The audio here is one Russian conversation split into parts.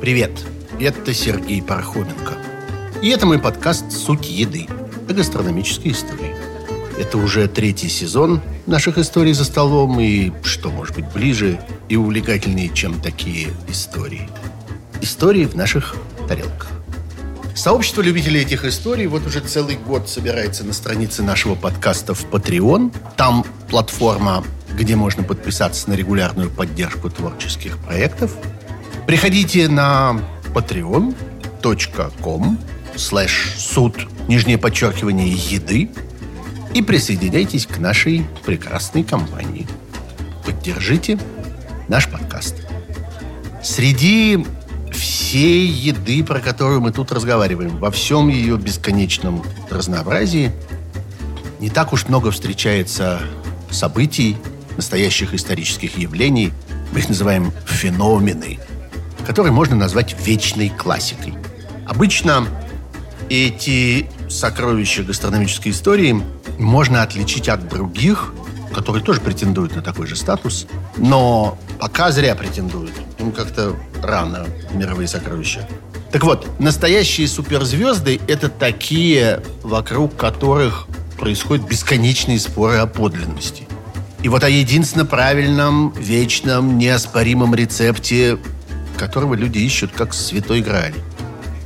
Привет, это Сергей Пархоменко. И это мой подкаст «Суть еды» о гастрономической истории. Это уже третий сезон наших историй за столом, и что может быть ближе и увлекательнее, чем такие истории. Истории в наших тарелках. Сообщество любителей этих историй вот уже целый год собирается на странице нашего подкаста в Patreon. Там платформа, где можно подписаться на регулярную поддержку творческих проектов. Приходите на patreon.com слэш суд, нижнее подчеркивание, еды и присоединяйтесь к нашей прекрасной компании. Поддержите наш подкаст. Среди всей еды, про которую мы тут разговариваем, во всем ее бесконечном разнообразии, не так уж много встречается событий, настоящих исторических явлений, мы их называем феномены, которые можно назвать вечной классикой. Обычно эти сокровища гастрономической истории можно отличить от других, которые тоже претендуют на такой же статус, но пока зря претендуют. Им как-то рано мировые сокровища. Так вот, настоящие суперзвезды – это такие, вокруг которых происходят бесконечные споры о подлинности. И вот о единственно правильном, вечном, неоспоримом рецепте, которого люди ищут как святой грааль.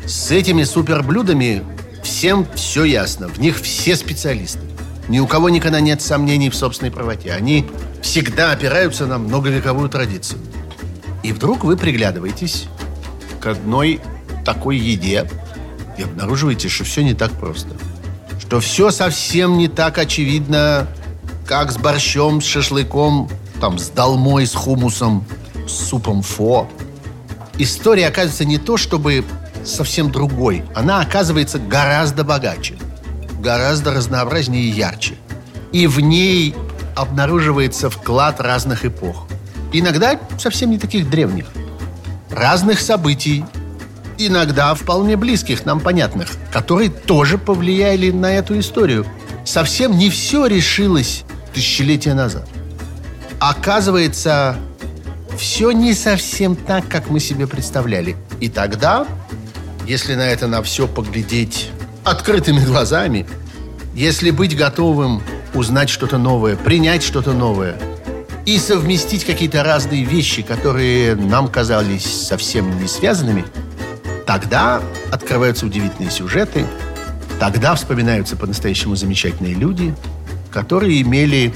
С этими суперблюдами всем все ясно. В них все специалисты. Ни у кого никогда нет сомнений в собственной правоте. Они всегда опираются на многовековую традицию. И вдруг вы приглядываетесь к одной такой еде и обнаруживаете, что все не так просто. Что все совсем не так очевидно, как с борщом, с шашлыком, там, с долмой, с хумусом, с супом фо. История оказывается не то, чтобы совсем другой. Она оказывается гораздо богаче, гораздо разнообразнее и ярче. И в ней обнаруживается вклад разных эпох. Иногда совсем не таких древних. Разных событий, иногда вполне близких, нам понятных, которые тоже повлияли на эту историю. Совсем не все решилось тысячелетия назад. Оказывается, все не совсем так, как мы себе представляли. И тогда если на это на все поглядеть открытыми глазами, если быть готовым узнать что-то новое, принять что-то новое и совместить какие-то разные вещи, которые нам казались совсем не связанными, тогда открываются удивительные сюжеты, тогда вспоминаются по-настоящему замечательные люди, которые имели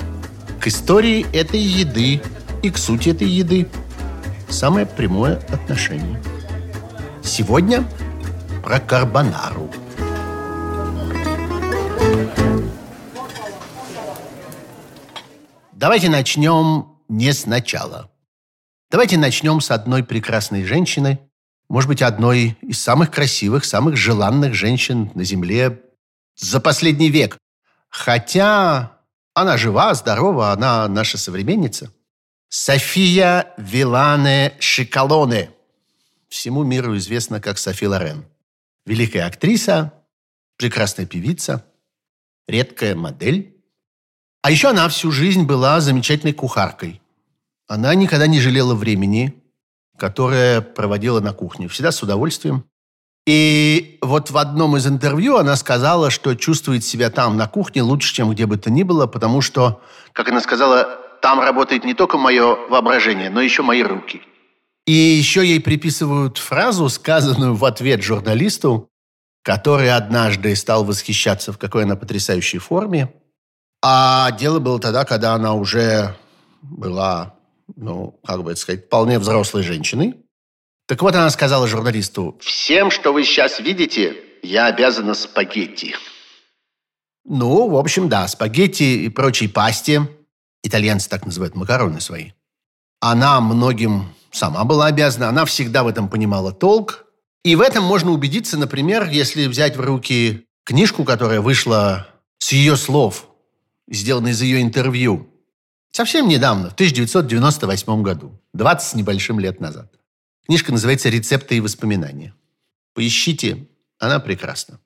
к истории этой еды и к сути этой еды самое прямое отношение. Сегодня про карбонару. Давайте начнем не сначала. Давайте начнем с одной прекрасной женщины, может быть, одной из самых красивых, самых желанных женщин на Земле за последний век. Хотя она жива, здорова, она наша современница. София Вилане Шикалоне. Всему миру известна как Софи Лорен великая актриса, прекрасная певица, редкая модель. А еще она всю жизнь была замечательной кухаркой. Она никогда не жалела времени, которое проводила на кухне. Всегда с удовольствием. И вот в одном из интервью она сказала, что чувствует себя там, на кухне, лучше, чем где бы то ни было, потому что, как она сказала, там работает не только мое воображение, но еще мои руки – и еще ей приписывают фразу, сказанную в ответ журналисту, который однажды стал восхищаться, в какой она потрясающей форме. А дело было тогда, когда она уже была, ну, как бы это сказать, вполне взрослой женщиной. Так вот, она сказала журналисту, «Всем, что вы сейчас видите, я обязана спагетти». Ну, в общем, да, спагетти и прочей пасти. Итальянцы так называют макароны свои. Она многим сама была обязана, она всегда в этом понимала толк. И в этом можно убедиться, например, если взять в руки книжку, которая вышла с ее слов, сделана из ее интервью, совсем недавно, в 1998 году, 20 с небольшим лет назад. Книжка называется «Рецепты и воспоминания». Поищите, она прекрасна.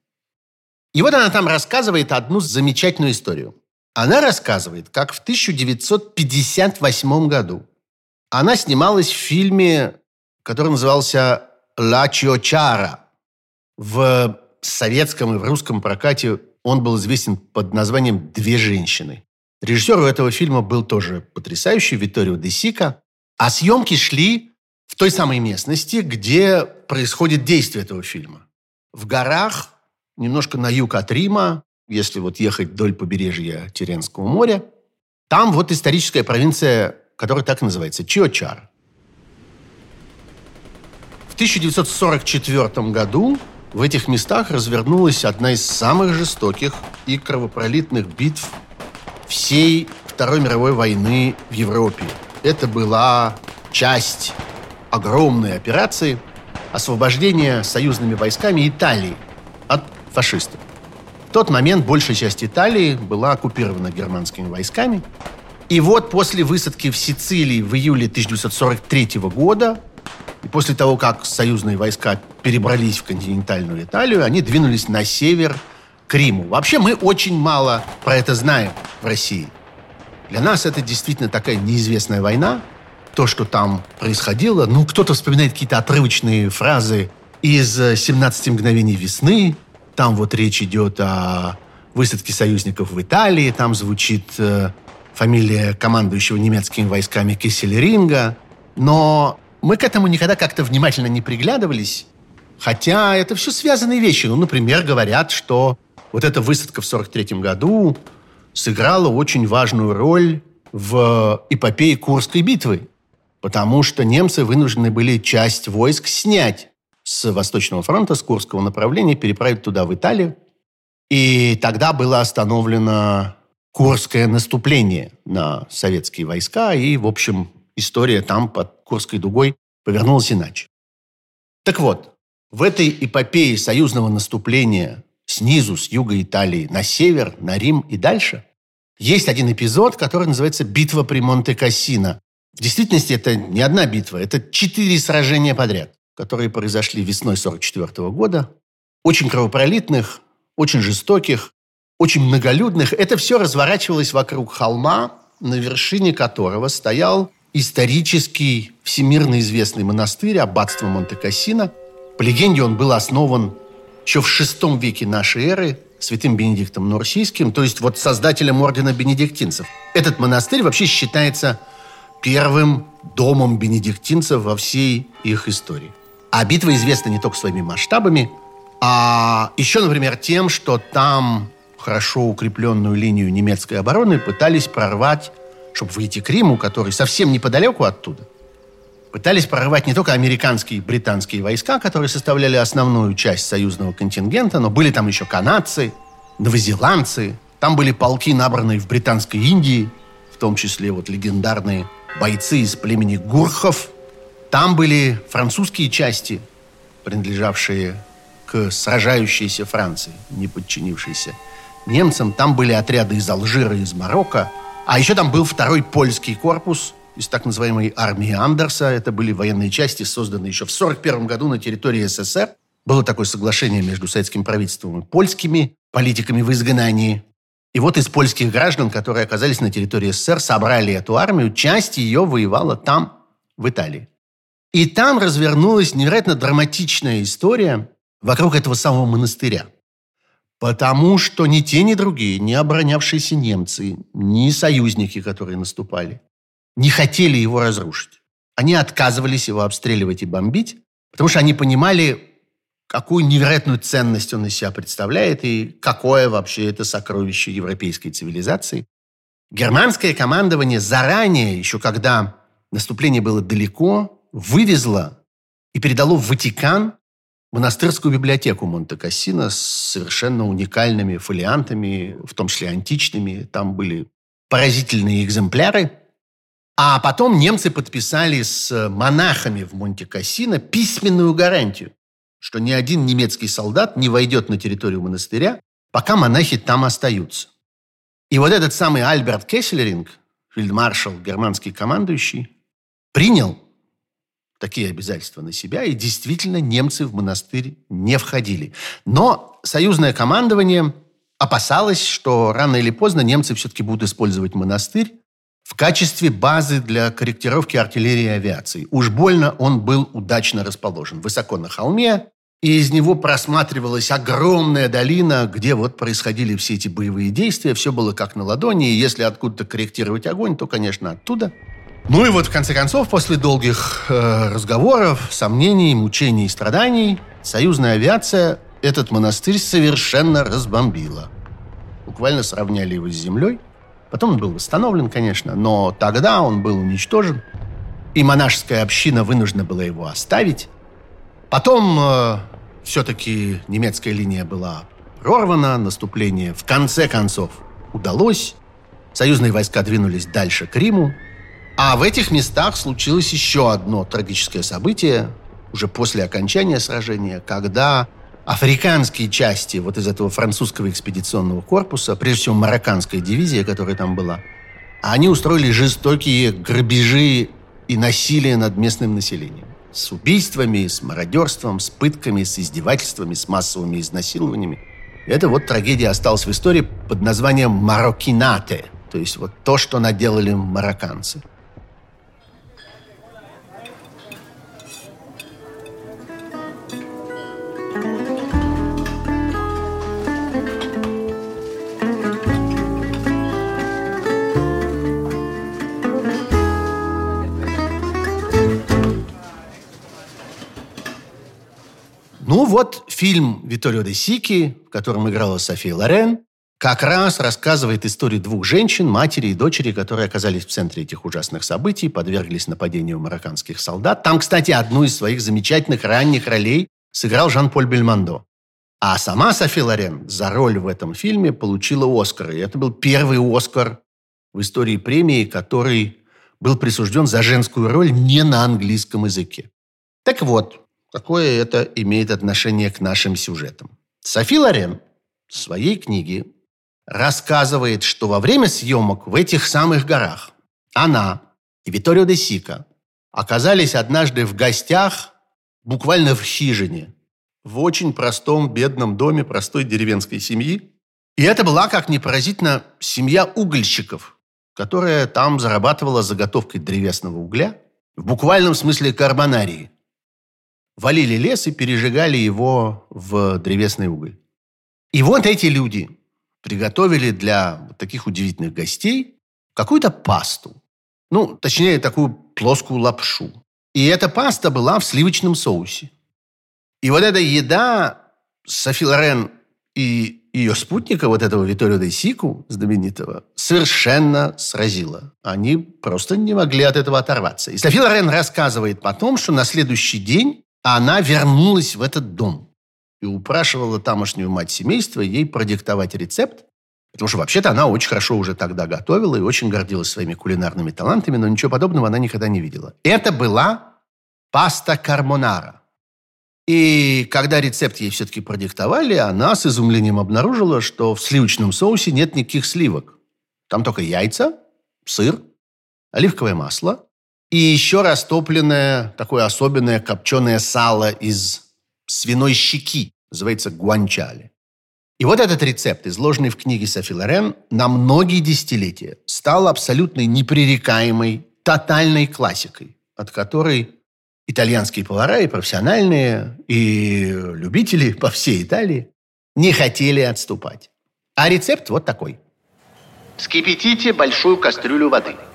И вот она там рассказывает одну замечательную историю. Она рассказывает, как в 1958 году она снималась в фильме, который назывался «Ла Чиочара». В советском и в русском прокате он был известен под названием «Две женщины». Режиссер у этого фильма был тоже потрясающий, Виторио де Сика. А съемки шли в той самой местности, где происходит действие этого фильма. В горах, немножко на юг от Рима, если вот ехать вдоль побережья Теренского моря, там вот историческая провинция, которая так и называется, Чиочар. В 1944 году в этих местах развернулась одна из самых жестоких и кровопролитных битв всей Второй мировой войны в Европе. Это была часть огромной операции освобождения союзными войсками Италии от фашистов. В тот момент большая часть Италии была оккупирована германскими войсками. И вот после высадки в Сицилии в июле 1943 года и после того, как союзные войска перебрались в континентальную Италию, они двинулись на север к Риму. Вообще мы очень мало про это знаем в России. Для нас это действительно такая неизвестная война. То, что там происходило, ну, кто-то вспоминает какие-то отрывочные фразы из «17 мгновений весны». Там вот речь идет о высадке союзников в Италии. Там звучит э, фамилия командующего немецкими войсками Киссельринга. Но мы к этому никогда как-то внимательно не приглядывались. Хотя это все связанные вещи. Ну, например, говорят, что вот эта высадка в 43 году сыграла очень важную роль в эпопее Курской битвы, потому что немцы вынуждены были часть войск снять с Восточного фронта, с Курского направления, переправить туда, в Италию. И тогда было остановлено Курское наступление на советские войска, и, в общем, история там под Курской дугой повернулась иначе. Так вот, в этой эпопее союзного наступления снизу, с юга Италии, на север, на Рим и дальше, есть один эпизод, который называется «Битва при Монте-Кассино». В действительности это не одна битва, это четыре сражения подряд, которые произошли весной 1944 года. Очень кровопролитных, очень жестоких, очень многолюдных. Это все разворачивалось вокруг холма, на вершине которого стоял исторический, всемирно известный монастырь, аббатство Монте-Кассино. По легенде, он был основан еще в VI веке нашей эры святым Бенедиктом Нурсийским, то есть вот создателем ордена бенедиктинцев. Этот монастырь вообще считается первым домом бенедиктинцев во всей их истории. А битва известна не только своими масштабами, а еще, например, тем, что там хорошо укрепленную линию немецкой обороны пытались прорвать, чтобы выйти к Риму, который совсем неподалеку оттуда пытались прорвать не только американские и британские войска, которые составляли основную часть союзного контингента, но были там еще канадцы, новозеландцы, там были полки, набранные в Британской Индии, в том числе вот легендарные бойцы из племени Гурхов. Там были французские части, принадлежавшие к сражающейся Франции, не подчинившейся немцам. Там были отряды из Алжира, из Марокко. А еще там был второй польский корпус – из так называемой армии Андерса. Это были военные части, созданные еще в 1941 году на территории СССР. Было такое соглашение между советским правительством и польскими политиками в изгнании. И вот из польских граждан, которые оказались на территории СССР, собрали эту армию. Часть ее воевала там, в Италии. И там развернулась невероятно драматичная история вокруг этого самого монастыря. Потому что ни те, ни другие, ни оборонявшиеся немцы, ни союзники, которые наступали, не хотели его разрушить. Они отказывались его обстреливать и бомбить, потому что они понимали, какую невероятную ценность он из себя представляет и какое вообще это сокровище европейской цивилизации. Германское командование заранее, еще когда наступление было далеко, вывезло и передало в Ватикан монастырскую библиотеку Монте-Кассино с совершенно уникальными фолиантами, в том числе античными. Там были поразительные экземпляры – а потом немцы подписали с монахами в Монте-Кассино письменную гарантию, что ни один немецкий солдат не войдет на территорию монастыря, пока монахи там остаются. И вот этот самый Альберт Кесселеринг, фельдмаршал, германский командующий, принял такие обязательства на себя, и действительно немцы в монастырь не входили. Но союзное командование опасалось, что рано или поздно немцы все-таки будут использовать монастырь в качестве базы для корректировки артиллерии и авиации. Уж больно он был удачно расположен. Высоко на холме, и из него просматривалась огромная долина, где вот происходили все эти боевые действия. Все было как на ладони, и если откуда-то корректировать огонь, то, конечно, оттуда. Ну и вот, в конце концов, после долгих э, разговоров, сомнений, мучений и страданий, союзная авиация этот монастырь совершенно разбомбила. Буквально сравняли его с землей. Потом он был восстановлен, конечно, но тогда он был уничтожен. И монашеская община вынуждена была его оставить. Потом э, все-таки немецкая линия была прорвана, наступление в конце концов удалось. Союзные войска двинулись дальше к Риму. А в этих местах случилось еще одно трагическое событие, уже после окончания сражения, когда африканские части вот из этого французского экспедиционного корпуса, прежде всего марокканская дивизия, которая там была, они устроили жестокие грабежи и насилие над местным населением. С убийствами, с мародерством, с пытками, с издевательствами, с массовыми изнасилованиями. Эта вот трагедия осталась в истории под названием «Мароккинате», то есть вот то, что наделали марокканцы. Вот фильм Виторио де Сики, в котором играла София Лорен, как раз рассказывает историю двух женщин, матери и дочери, которые оказались в центре этих ужасных событий, подверглись нападению марокканских солдат. Там, кстати, одну из своих замечательных ранних ролей сыграл Жан-Поль Бельмондо. А сама Софи Лорен за роль в этом фильме получила Оскар. И это был первый Оскар в истории премии, который был присужден за женскую роль не на английском языке. Так вот, Какое это имеет отношение к нашим сюжетам? Софи Лорен в своей книге рассказывает, что во время съемок в этих самых горах она и Виторио де Сика оказались однажды в гостях, буквально в хижине, в очень простом бедном доме простой деревенской семьи. И это была, как ни поразительно, семья угольщиков, которая там зарабатывала заготовкой древесного угля, в буквальном смысле карбонарии валили лес и пережигали его в древесный уголь. И вот эти люди приготовили для таких удивительных гостей какую-то пасту. Ну, точнее, такую плоскую лапшу. И эта паста была в сливочном соусе. И вот эта еда Софи Лорен и ее спутника, вот этого Виторио де Сику, знаменитого, совершенно сразила. Они просто не могли от этого оторваться. И Софи Лорен рассказывает потом, что на следующий день она вернулась в этот дом и упрашивала тамошнюю мать семейства ей продиктовать рецепт, потому что вообще-то она очень хорошо уже тогда готовила и очень гордилась своими кулинарными талантами, но ничего подобного она никогда не видела. Это была паста кармонара. И когда рецепт ей все-таки продиктовали, она с изумлением обнаружила, что в сливочном соусе нет никаких сливок. Там только яйца, сыр, оливковое масло и еще растопленное, такое особенное копченое сало из свиной щеки, называется гуанчали. И вот этот рецепт, изложенный в книге Софи Лорен, на многие десятилетия стал абсолютно непререкаемой, тотальной классикой, от которой итальянские повара и профессиональные, и любители по всей Италии не хотели отступать. А рецепт вот такой. Скипятите большую кастрюлю воды –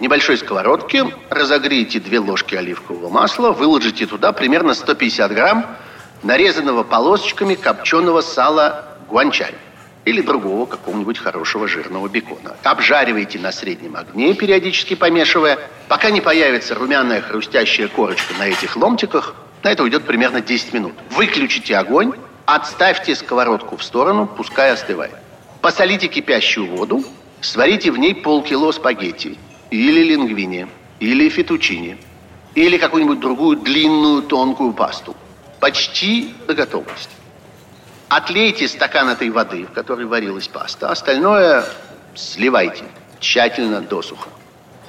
небольшой сковородке разогрейте две ложки оливкового масла, выложите туда примерно 150 грамм нарезанного полосочками копченого сала гуанчань или другого какого-нибудь хорошего жирного бекона. Обжаривайте на среднем огне, периодически помешивая, пока не появится румяная хрустящая корочка на этих ломтиках. На это уйдет примерно 10 минут. Выключите огонь, отставьте сковородку в сторону, пускай остывает. Посолите кипящую воду, сварите в ней полкило спагетти или лингвини, или фетучини, или какую-нибудь другую длинную тонкую пасту. Почти до готовности. Отлейте стакан этой воды, в которой варилась паста. Остальное сливайте тщательно досуха.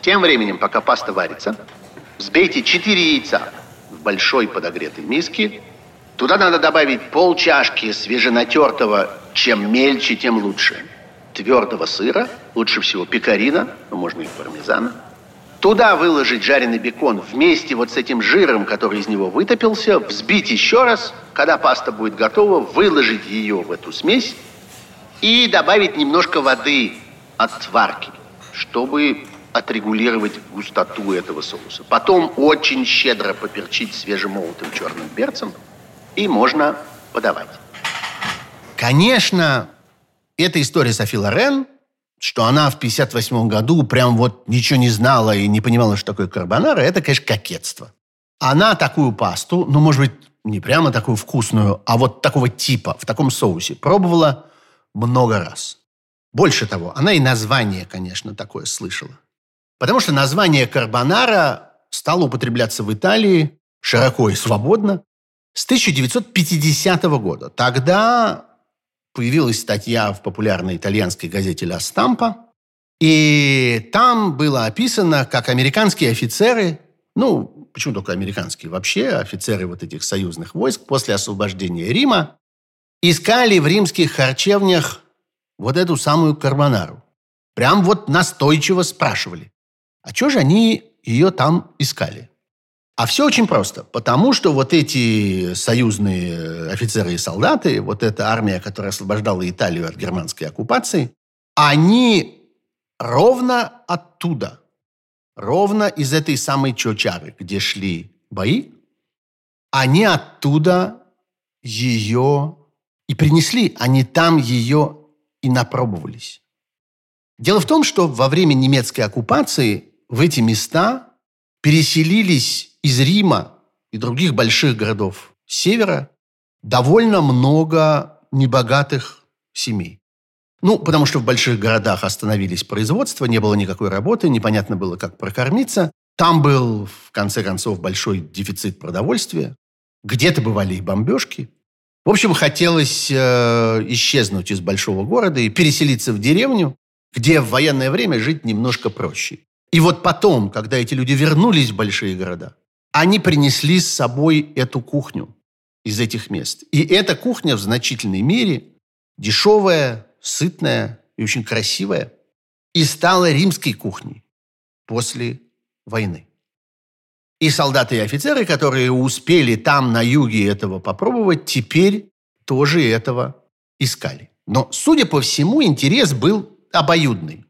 Тем временем, пока паста варится, взбейте 4 яйца в большой подогретой миске. Туда надо добавить пол чашки свеженатертого, чем мельче, тем лучше. Твердого сыра, лучше всего пекарина, но можно и пармезана. Туда выложить жареный бекон вместе вот с этим жиром, который из него вытопился, взбить еще раз. Когда паста будет готова, выложить ее в эту смесь и добавить немножко воды от сварки, чтобы отрегулировать густоту этого соуса. Потом очень щедро поперчить свежемолотым черным перцем, и можно подавать. Конечно, эта история Софи Лорен, что она в 58 году прям вот ничего не знала и не понимала, что такое карбонара, это, конечно, кокетство. Она такую пасту, ну, может быть, не прямо такую вкусную, а вот такого типа, в таком соусе, пробовала много раз. Больше того, она и название, конечно, такое слышала. Потому что название карбонара стало употребляться в Италии широко и свободно с 1950 года. Тогда появилась статья в популярной итальянской газете «Ла Стампа», и там было описано, как американские офицеры, ну, почему только американские, вообще офицеры вот этих союзных войск после освобождения Рима искали в римских харчевнях вот эту самую карбонару. Прям вот настойчиво спрашивали. А что же они ее там искали? А все очень просто. Потому что вот эти союзные офицеры и солдаты, вот эта армия, которая освобождала Италию от германской оккупации, они ровно оттуда, ровно из этой самой Чочары, где шли бои, они оттуда ее и принесли, они там ее и напробовались. Дело в том, что во время немецкой оккупации в эти места переселились из Рима и других больших городов севера довольно много небогатых семей. Ну, потому что в больших городах остановились производства, не было никакой работы, непонятно было, как прокормиться. Там был, в конце концов, большой дефицит продовольствия. Где-то бывали и бомбежки. В общем, хотелось э, исчезнуть из большого города и переселиться в деревню, где в военное время жить немножко проще. И вот потом, когда эти люди вернулись в большие города, они принесли с собой эту кухню из этих мест. И эта кухня в значительной мере дешевая, сытная и очень красивая, и стала римской кухней после войны. И солдаты и офицеры, которые успели там, на юге, этого попробовать, теперь тоже этого искали. Но, судя по всему, интерес был обоюдный.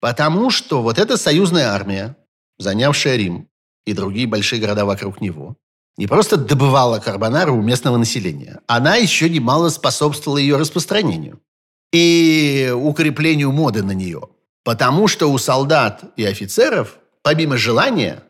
Потому что вот эта союзная армия, занявшая Рим и другие большие города вокруг него, не просто добывала карбонару у местного населения, она еще немало способствовала ее распространению и укреплению моды на нее. Потому что у солдат и офицеров, помимо желания,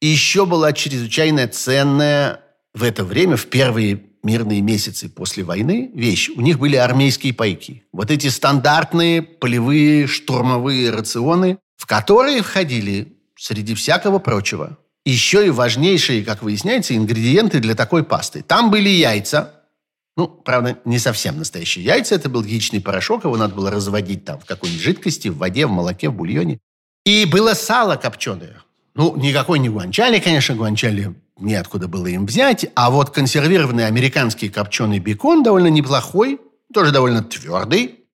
еще была чрезвычайно ценная в это время, в первые мирные месяцы после войны вещь. У них были армейские пайки. Вот эти стандартные полевые штурмовые рационы, в которые входили, среди всякого прочего, еще и важнейшие, как выясняется, ингредиенты для такой пасты. Там были яйца, ну, правда, не совсем настоящие яйца. Это был яичный порошок, его надо было разводить там в какой-нибудь жидкости, в воде, в молоке, в бульоне. И было сало копченое. Ну, никакой не гуанчали, конечно, гуанчали неоткуда было им взять. А вот консервированный американский копченый бекон довольно неплохой, тоже довольно твердый,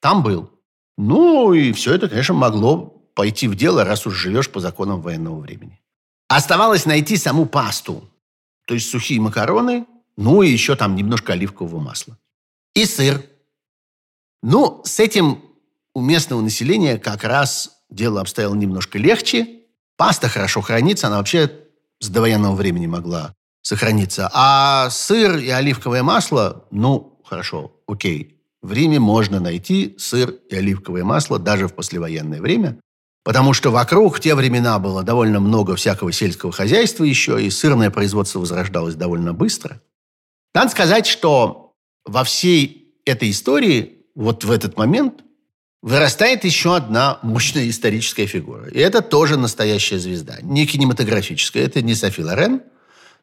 там был. Ну, и все это, конечно, могло пойти в дело, раз уж живешь по законам военного времени. Оставалось найти саму пасту, то есть сухие макароны, ну и еще там немножко оливкового масла. И сыр. Ну, с этим у местного населения как раз дело обстояло немножко легче. Паста хорошо хранится, она вообще с довоенного времени могла сохраниться. А сыр и оливковое масло, ну, хорошо, окей. В Риме можно найти сыр и оливковое масло даже в послевоенное время, потому что вокруг в те времена было довольно много всякого сельского хозяйства еще, и сырное производство возрождалось довольно быстро. Надо сказать, что во всей этой истории, вот в этот момент, вырастает еще одна мощная историческая фигура. И это тоже настоящая звезда. Не кинематографическая, это не Софи Лорен,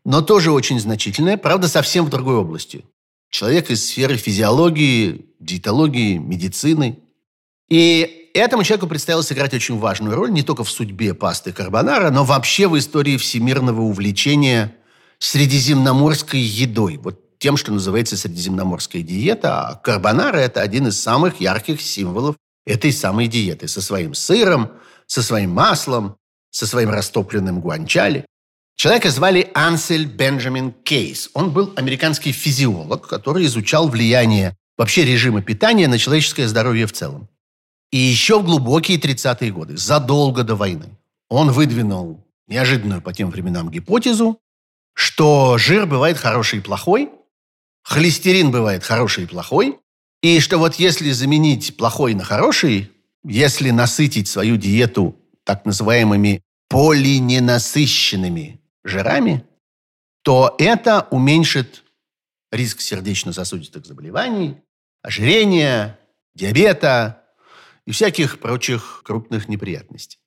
но тоже очень значительная, правда, совсем в другой области. Человек из сферы физиологии, диетологии, медицины. И этому человеку предстояло сыграть очень важную роль не только в судьбе пасты карбонара, но вообще в истории всемирного увлечения средиземноморской едой. Вот тем, что называется средиземноморская диета. А карбонара – это один из самых ярких символов этой самой диеты. Со своим сыром, со своим маслом, со своим растопленным гуанчали. Человека звали Ансель Бенджамин Кейс. Он был американский физиолог, который изучал влияние вообще режима питания на человеческое здоровье в целом. И еще в глубокие 30-е годы, задолго до войны, он выдвинул неожиданную по тем временам гипотезу, что жир бывает хороший и плохой, холестерин бывает хороший и плохой, и что вот если заменить плохой на хороший, если насытить свою диету так называемыми полиненасыщенными жирами, то это уменьшит риск сердечно-сосудистых заболеваний, ожирения, диабета и всяких прочих крупных неприятностей.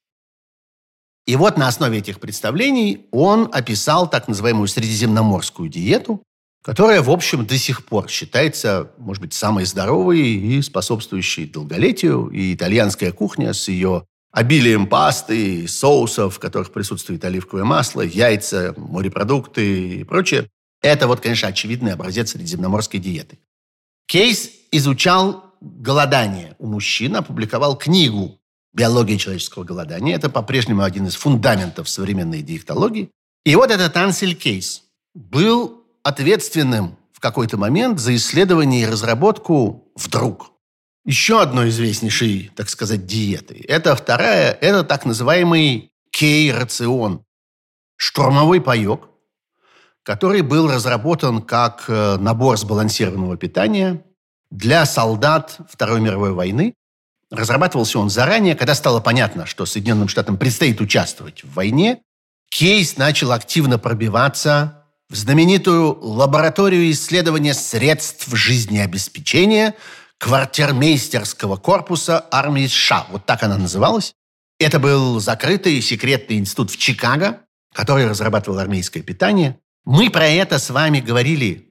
И вот на основе этих представлений он описал так называемую средиземноморскую диету, которая, в общем, до сих пор считается, может быть, самой здоровой и способствующей долголетию. И итальянская кухня с ее обилием пасты, соусов, в которых присутствует оливковое масло, яйца, морепродукты и прочее. Это вот, конечно, очевидный образец средиземноморской диеты. Кейс изучал голодание у мужчин, опубликовал книгу «Биология человеческого голодания». Это по-прежнему один из фундаментов современной диетологии. И вот этот Ансель Кейс был ответственным в какой-то момент за исследование и разработку вдруг еще одной известнейшей, так сказать, диеты. Это вторая, это так называемый кей-рацион. Штурмовой паек, который был разработан как э, набор сбалансированного питания для солдат Второй мировой войны. Разрабатывался он заранее, когда стало понятно, что Соединенным Штатам предстоит участвовать в войне. Кейс начал активно пробиваться в знаменитую лабораторию исследования средств жизнеобеспечения – квартирмейстерского корпуса армии США. Вот так она называлась. Это был закрытый секретный институт в Чикаго, который разрабатывал армейское питание. Мы про это с вами говорили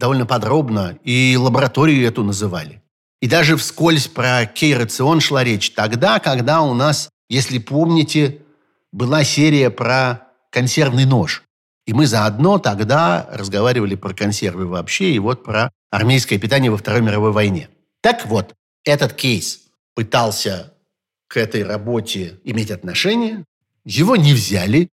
довольно подробно, и лабораторию эту называли. И даже вскользь про кей-рацион шла речь тогда, когда у нас, если помните, была серия про консервный нож. И мы заодно тогда разговаривали про консервы вообще и вот про армейское питание во Второй мировой войне. Так вот, этот кейс пытался к этой работе иметь отношение. Его не взяли,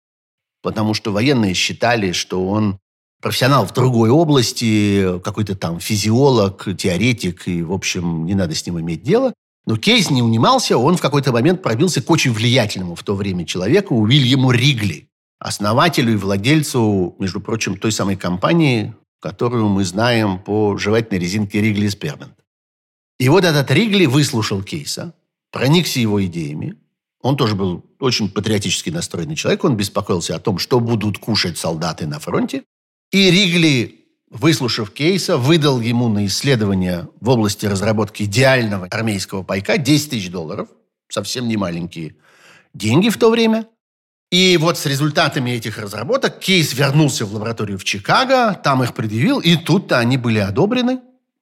потому что военные считали, что он профессионал в другой области, какой-то там физиолог, теоретик, и, в общем, не надо с ним иметь дело. Но Кейс не унимался, он в какой-то момент пробился к очень влиятельному в то время человеку Уильяму Ригли, основателю и владельцу, между прочим, той самой компании, которую мы знаем по жевательной резинке Ригли Спермент. И вот этот Ригли выслушал Кейса, проникся его идеями. Он тоже был очень патриотически настроенный человек. Он беспокоился о том, что будут кушать солдаты на фронте. И Ригли, выслушав Кейса, выдал ему на исследование в области разработки идеального армейского пайка 10 тысяч долларов. Совсем не маленькие деньги в то время. И вот с результатами этих разработок Кейс вернулся в лабораторию в Чикаго, там их предъявил, и тут-то они были одобрены.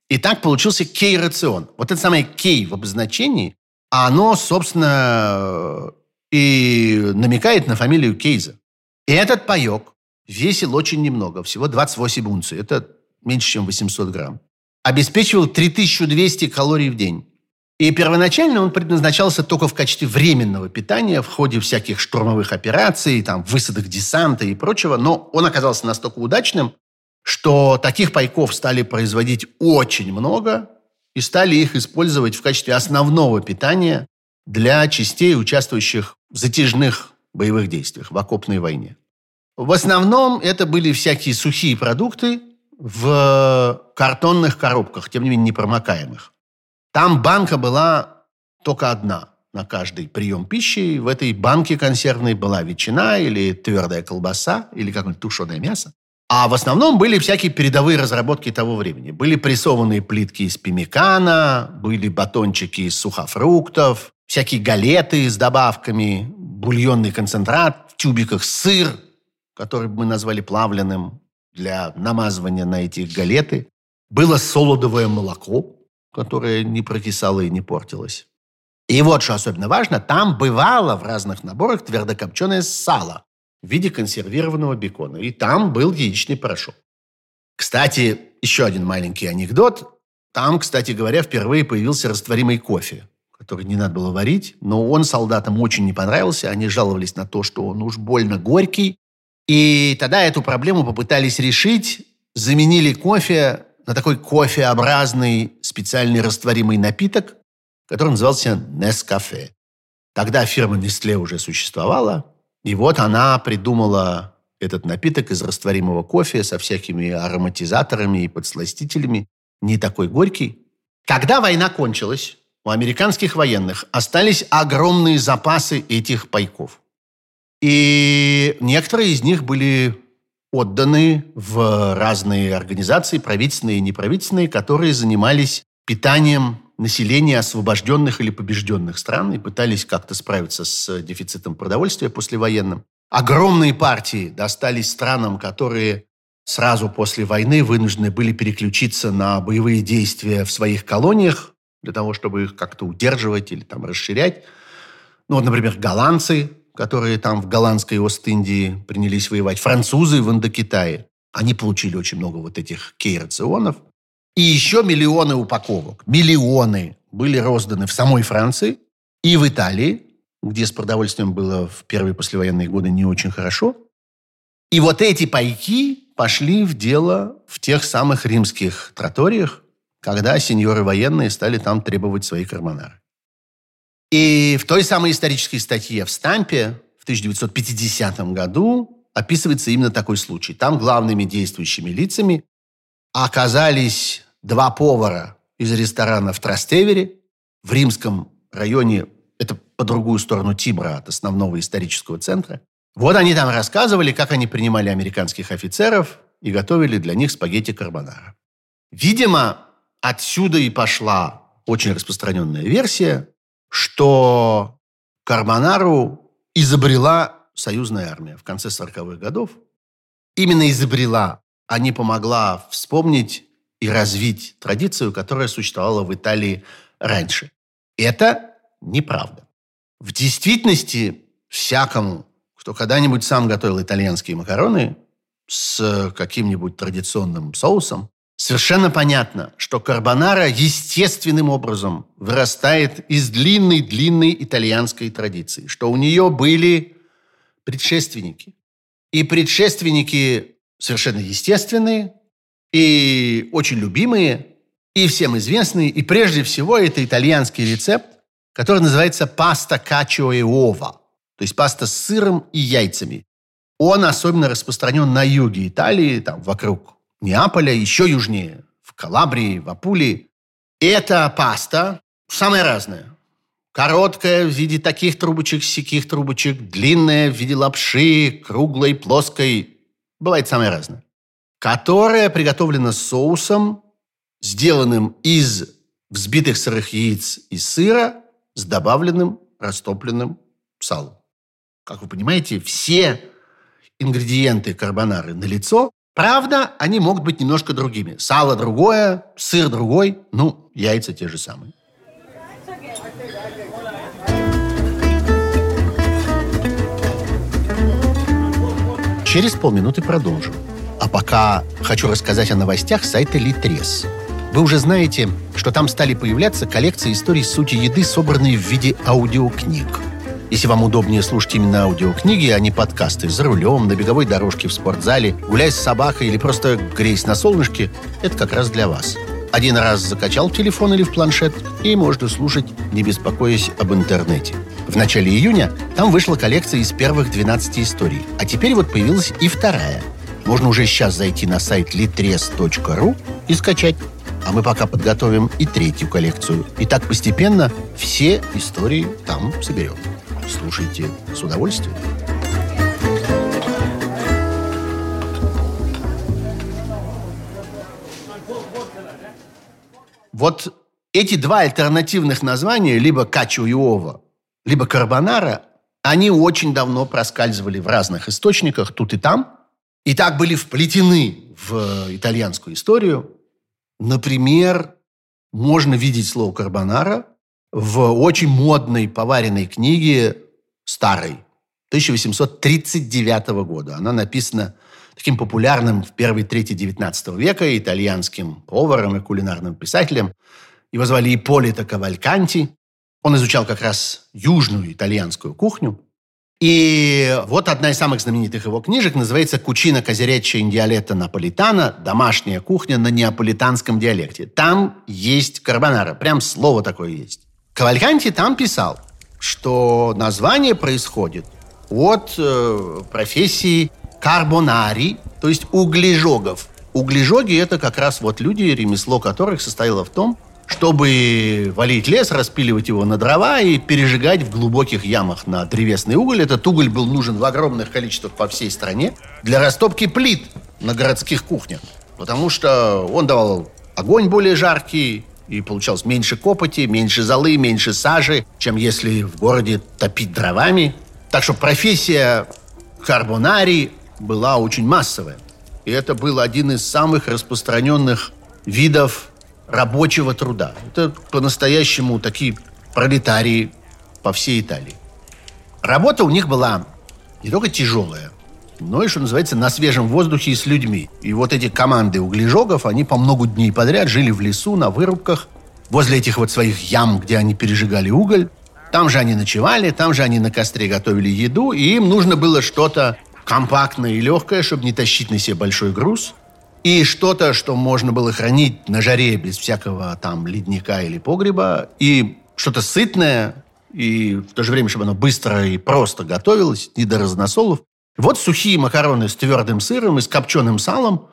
И так получился кей-рацион. Вот это самое кей в обозначении, а оно, собственно, и намекает на фамилию Кейза. И этот паек весил очень немного, всего 28 унций. Это меньше, чем 800 грамм. Обеспечивал 3200 калорий в день. И первоначально он предназначался только в качестве временного питания в ходе всяких штурмовых операций, там, высадок десанта и прочего. Но он оказался настолько удачным, что таких пайков стали производить очень много и стали их использовать в качестве основного питания для частей, участвующих в затяжных боевых действиях, в окопной войне. В основном это были всякие сухие продукты в картонных коробках, тем не менее непромокаемых. Там банка была только одна на каждый прием пищи. В этой банке консервной была ветчина или твердая колбаса или какое-нибудь тушеное мясо. А в основном были всякие передовые разработки того времени. Были прессованные плитки из пимикана, были батончики из сухофруктов, всякие галеты с добавками, бульонный концентрат в тюбиках, сыр, который мы назвали плавленым для намазывания на эти галеты. Было солодовое молоко, которое не прокисало и не портилось. И вот что особенно важно, там бывало в разных наборах твердокопченое сало в виде консервированного бекона. И там был яичный порошок. Кстати, еще один маленький анекдот. Там, кстати говоря, впервые появился растворимый кофе, который не надо было варить, но он солдатам очень не понравился. Они жаловались на то, что он уж больно горький. И тогда эту проблему попытались решить, заменили кофе на такой кофеобразный специальный растворимый напиток, который назывался Nescafe. Тогда фирма Nestle уже существовала, и вот она придумала этот напиток из растворимого кофе со всякими ароматизаторами и подсластителями, не такой горький. Когда война кончилась, у американских военных остались огромные запасы этих пайков. И некоторые из них были отданы в разные организации, правительственные и неправительственные, которые занимались питанием населения освобожденных или побежденных стран и пытались как-то справиться с дефицитом продовольствия послевоенным. Огромные партии достались странам, которые сразу после войны вынуждены были переключиться на боевые действия в своих колониях для того, чтобы их как-то удерживать или там расширять. Ну, вот, например, голландцы, которые там в голландской Ост-Индии принялись воевать, французы в Индокитае. Они получили очень много вот этих кей-рационов. И еще миллионы упаковок, миллионы были розданы в самой Франции и в Италии, где с продовольствием было в первые послевоенные годы не очень хорошо. И вот эти пайки пошли в дело в тех самых римских троториях, когда сеньоры военные стали там требовать свои кармонары. И в той самой исторической статье в «Стампе» в 1950 году описывается именно такой случай. Там главными действующими лицами оказались два повара из ресторана в Трастевере, в римском районе, это по другую сторону Тибра от основного исторического центра. Вот они там рассказывали, как они принимали американских офицеров и готовили для них спагетти карбонара. Видимо, отсюда и пошла очень распространенная версия, что карбонару изобрела союзная армия в конце 40-х годов. Именно изобрела, а не помогла вспомнить и развить традицию, которая существовала в Италии раньше. Это неправда. В действительности всякому, кто когда-нибудь сам готовил итальянские макароны с каким-нибудь традиционным соусом, совершенно понятно, что карбонара естественным образом вырастает из длинной-длинной итальянской традиции, что у нее были предшественники. И предшественники совершенно естественные, и очень любимые, и всем известные. И прежде всего это итальянский рецепт, который называется паста качо и ова, то есть паста с сыром и яйцами. Он особенно распространен на юге Италии, там вокруг Неаполя, еще южнее, в Калабрии, в Апулии. Эта паста самая разная. Короткая в виде таких трубочек, сяких трубочек, длинная в виде лапши, круглой, плоской. Бывает самое разное которая приготовлена соусом, сделанным из взбитых сырых яиц и сыра с добавленным растопленным салом. Как вы понимаете, все ингредиенты карбонары налицо. Правда, они могут быть немножко другими. Сало другое, сыр другой, ну, яйца те же самые. Через полминуты продолжим. А пока хочу рассказать о новостях сайта Литрес. Вы уже знаете, что там стали появляться коллекции историй сути еды, собранные в виде аудиокниг. Если вам удобнее слушать именно аудиокниги, а не подкасты за рулем, на беговой дорожке, в спортзале, гуляя с собакой или просто греясь на солнышке, это как раз для вас. Один раз закачал в телефон или в планшет, и можно слушать, не беспокоясь об интернете. В начале июня там вышла коллекция из первых 12 историй, а теперь вот появилась и вторая – можно уже сейчас зайти на сайт litres.ru и скачать. А мы пока подготовим и третью коллекцию. И так постепенно все истории там соберем. Слушайте с удовольствием. Вот эти два альтернативных названия, либо Качу и Ова, либо Карбонара, они очень давно проскальзывали в разных источниках, тут и там – и так были вплетены в итальянскую историю. Например, можно видеть слово «карбонара» в очень модной поваренной книге старой, 1839 года. Она написана таким популярным в первой трети XIX века итальянским поваром и кулинарным писателем. Его звали Ипполито Кавальканти. Он изучал как раз южную итальянскую кухню. И вот одна из самых знаменитых его книжек называется «Кучина Казеречча Индиалета Наполитана. Домашняя кухня на неаполитанском диалекте». Там есть карбонара, прям слово такое есть. Кавальканти там писал, что название происходит от э, профессии карбонари, то есть углежогов. Углежоги – это как раз вот люди, ремесло которых состояло в том, чтобы валить лес, распиливать его на дрова и пережигать в глубоких ямах на древесный уголь. Этот уголь был нужен в огромных количествах по всей стране для растопки плит на городских кухнях. Потому что он давал огонь более жаркий, и получалось меньше копоти, меньше золы, меньше сажи, чем если в городе топить дровами. Так что профессия карбонарий была очень массовая. И это был один из самых распространенных видов рабочего труда. Это по-настоящему такие пролетарии по всей Италии. Работа у них была не только тяжелая, но и, что называется, на свежем воздухе и с людьми. И вот эти команды углежогов, они по много дней подряд жили в лесу, на вырубках, возле этих вот своих ям, где они пережигали уголь. Там же они ночевали, там же они на костре готовили еду, и им нужно было что-то компактное и легкое, чтобы не тащить на себе большой груз – и что-то, что можно было хранить на жаре без всякого там ледника или погреба, и что-то сытное, и в то же время, чтобы оно быстро и просто готовилось, не до разносолов. Вот сухие макароны с твердым сыром и с копченым салом.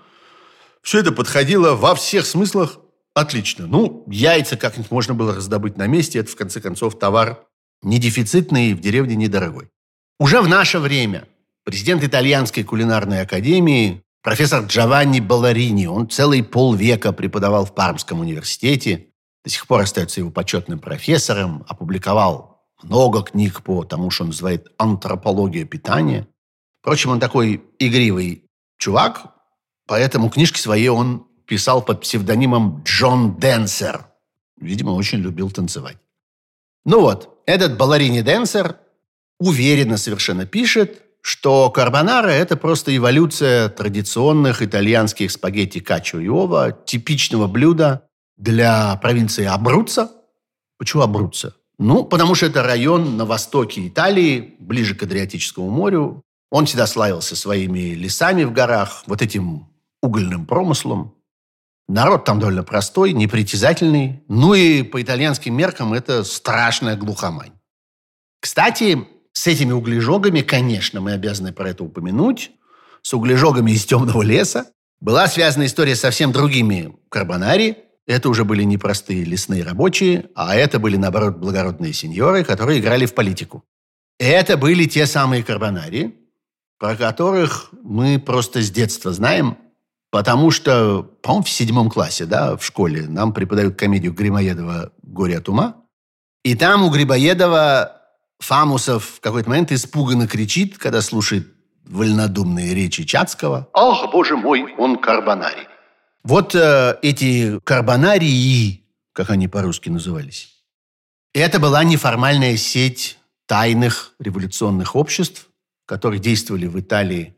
Все это подходило во всех смыслах отлично. Ну, яйца как-нибудь можно было раздобыть на месте. Это, в конце концов, товар не дефицитный и в деревне недорогой. Уже в наше время президент Итальянской кулинарной академии Профессор Джованни Баларини, он целый полвека преподавал в Пармском университете, до сих пор остается его почетным профессором, опубликовал много книг по тому, что он называет антропология питания. Впрочем, он такой игривый чувак, поэтому книжки свои он писал под псевдонимом Джон Денсер. Видимо, очень любил танцевать. Ну вот, этот Баларини Денсер уверенно совершенно пишет, что карбонара – это просто эволюция традиционных итальянских спагетти качо и ова, типичного блюда для провинции Абруццо. Почему Абруццо? Ну, потому что это район на востоке Италии, ближе к Адриатическому морю. Он всегда славился своими лесами в горах, вот этим угольным промыслом. Народ там довольно простой, непритязательный. Ну и по итальянским меркам это страшная глухомань. Кстати, с этими углежогами, конечно, мы обязаны про это упомянуть, с углежогами из темного леса была связана история со совсем другими карбонари. Это уже были не простые лесные рабочие, а это были, наоборот, благородные сеньоры, которые играли в политику. Это были те самые карбонари, про которых мы просто с детства знаем, потому что, по-моему, в седьмом классе, да, в школе нам преподают комедию Грибоедова «Горе от ума». И там у Грибоедова Фамусов в какой-то момент испуганно кричит, когда слушает вольнодумные речи Чацкого. «Ах, боже мой, он карбонарий!» Вот э, эти карбонарии, как они по-русски назывались, это была неформальная сеть тайных революционных обществ, которые действовали в Италии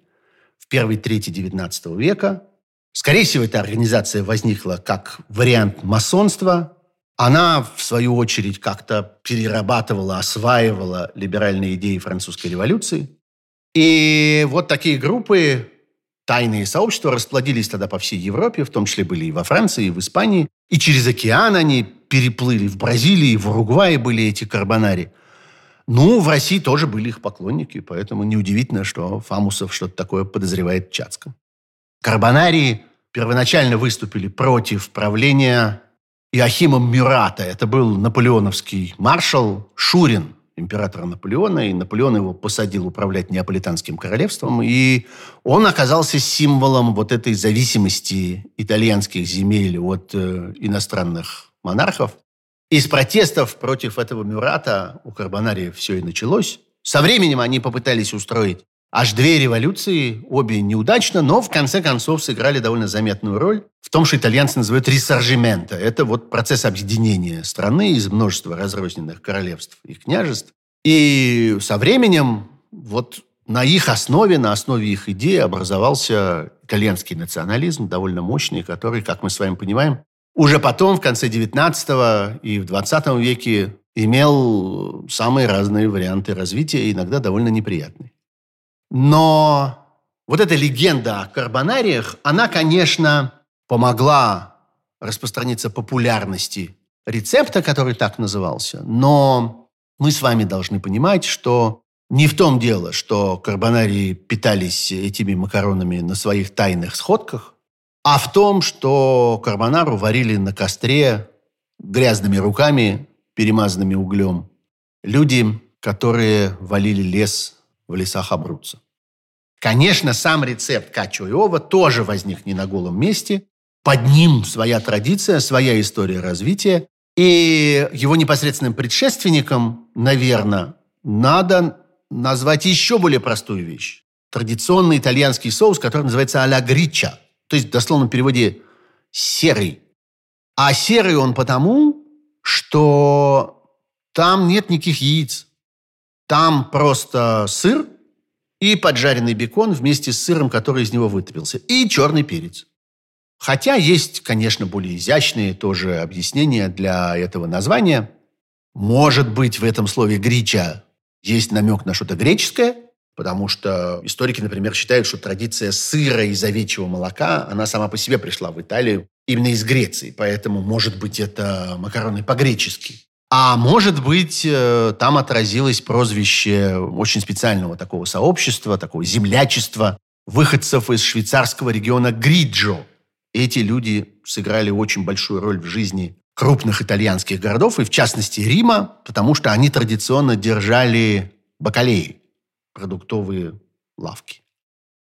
в первой трети XIX века. Скорее всего, эта организация возникла как вариант масонства, она, в свою очередь, как-то перерабатывала, осваивала либеральные идеи французской революции. И вот такие группы, тайные сообщества расплодились тогда по всей Европе, в том числе были и во Франции, и в Испании. И через океан они переплыли. В Бразилии, в Уругвае были эти карбонари. Ну, в России тоже были их поклонники, поэтому неудивительно, что Фамусов что-то такое подозревает в Чацком. Карбонарии первоначально выступили против правления Иохимом Мюрата. Это был наполеоновский маршал Шурин, императора Наполеона, и Наполеон его посадил управлять Неаполитанским королевством, и он оказался символом вот этой зависимости итальянских земель от э, иностранных монархов. Из протестов против этого Мюрата у Карбонария все и началось. Со временем они попытались устроить аж две революции, обе неудачно, но в конце концов сыграли довольно заметную роль в том, что итальянцы называют ресоржимента. Это вот процесс объединения страны из множества разрозненных королевств и княжеств. И со временем вот на их основе, на основе их идеи образовался итальянский национализм, довольно мощный, который, как мы с вами понимаем, уже потом, в конце 19 и в 20 веке, имел самые разные варианты развития, иногда довольно неприятные. Но вот эта легенда о карбонариях, она, конечно, помогла распространиться популярности рецепта, который так назывался, но мы с вами должны понимать, что не в том дело, что карбонарии питались этими макаронами на своих тайных сходках, а в том, что карбонару варили на костре грязными руками, перемазанными углем. Люди, которые валили лес в лесах Абруца. Конечно, сам рецепт качо и ова тоже возник не на голом месте. Под ним своя традиция, своя история развития. И его непосредственным предшественником, наверное, надо назвать еще более простую вещь. Традиционный итальянский соус, который называется аля грича. То есть, в дословном переводе, серый. А серый он потому, что там нет никаких яиц. Там просто сыр и поджаренный бекон вместе с сыром, который из него вытопился, и черный перец. Хотя есть, конечно, более изящные тоже объяснения для этого названия. Может быть, в этом слове «грича» есть намек на что-то греческое, потому что историки, например, считают, что традиция сыра из овечьего молока, она сама по себе пришла в Италию именно из Греции, поэтому, может быть, это макароны по-гречески. А может быть, э, там отразилось прозвище очень специального такого сообщества, такого землячества, выходцев из швейцарского региона Гриджо. Эти люди сыграли очень большую роль в жизни крупных итальянских городов, и в частности Рима, потому что они традиционно держали бакалеи, продуктовые лавки.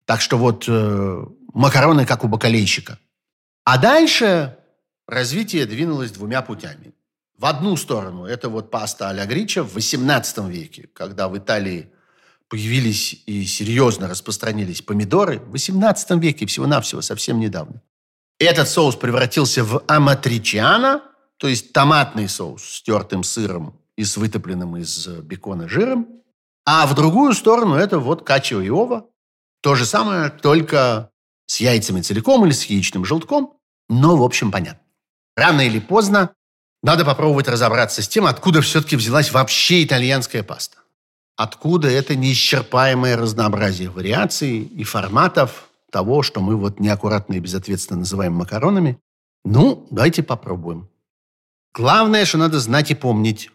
Так что вот э, макароны как у бакалейщика. А дальше развитие двинулось двумя путями. В одну сторону это вот паста а-ля Грича в XVIII веке, когда в Италии появились и серьезно распространились помидоры. В XVIII веке, всего-навсего, совсем недавно. Этот соус превратился в аматричиано, то есть томатный соус с тертым сыром и с вытопленным из бекона жиром. А в другую сторону это вот качио и. То же самое, только с яйцами целиком или с яичным желтком. Но, в общем, понятно. Рано или поздно надо попробовать разобраться с тем, откуда все-таки взялась вообще итальянская паста. Откуда это неисчерпаемое разнообразие вариаций и форматов того, что мы вот неаккуратно и безответственно называем макаронами. Ну, давайте попробуем. Главное, что надо знать и помнить,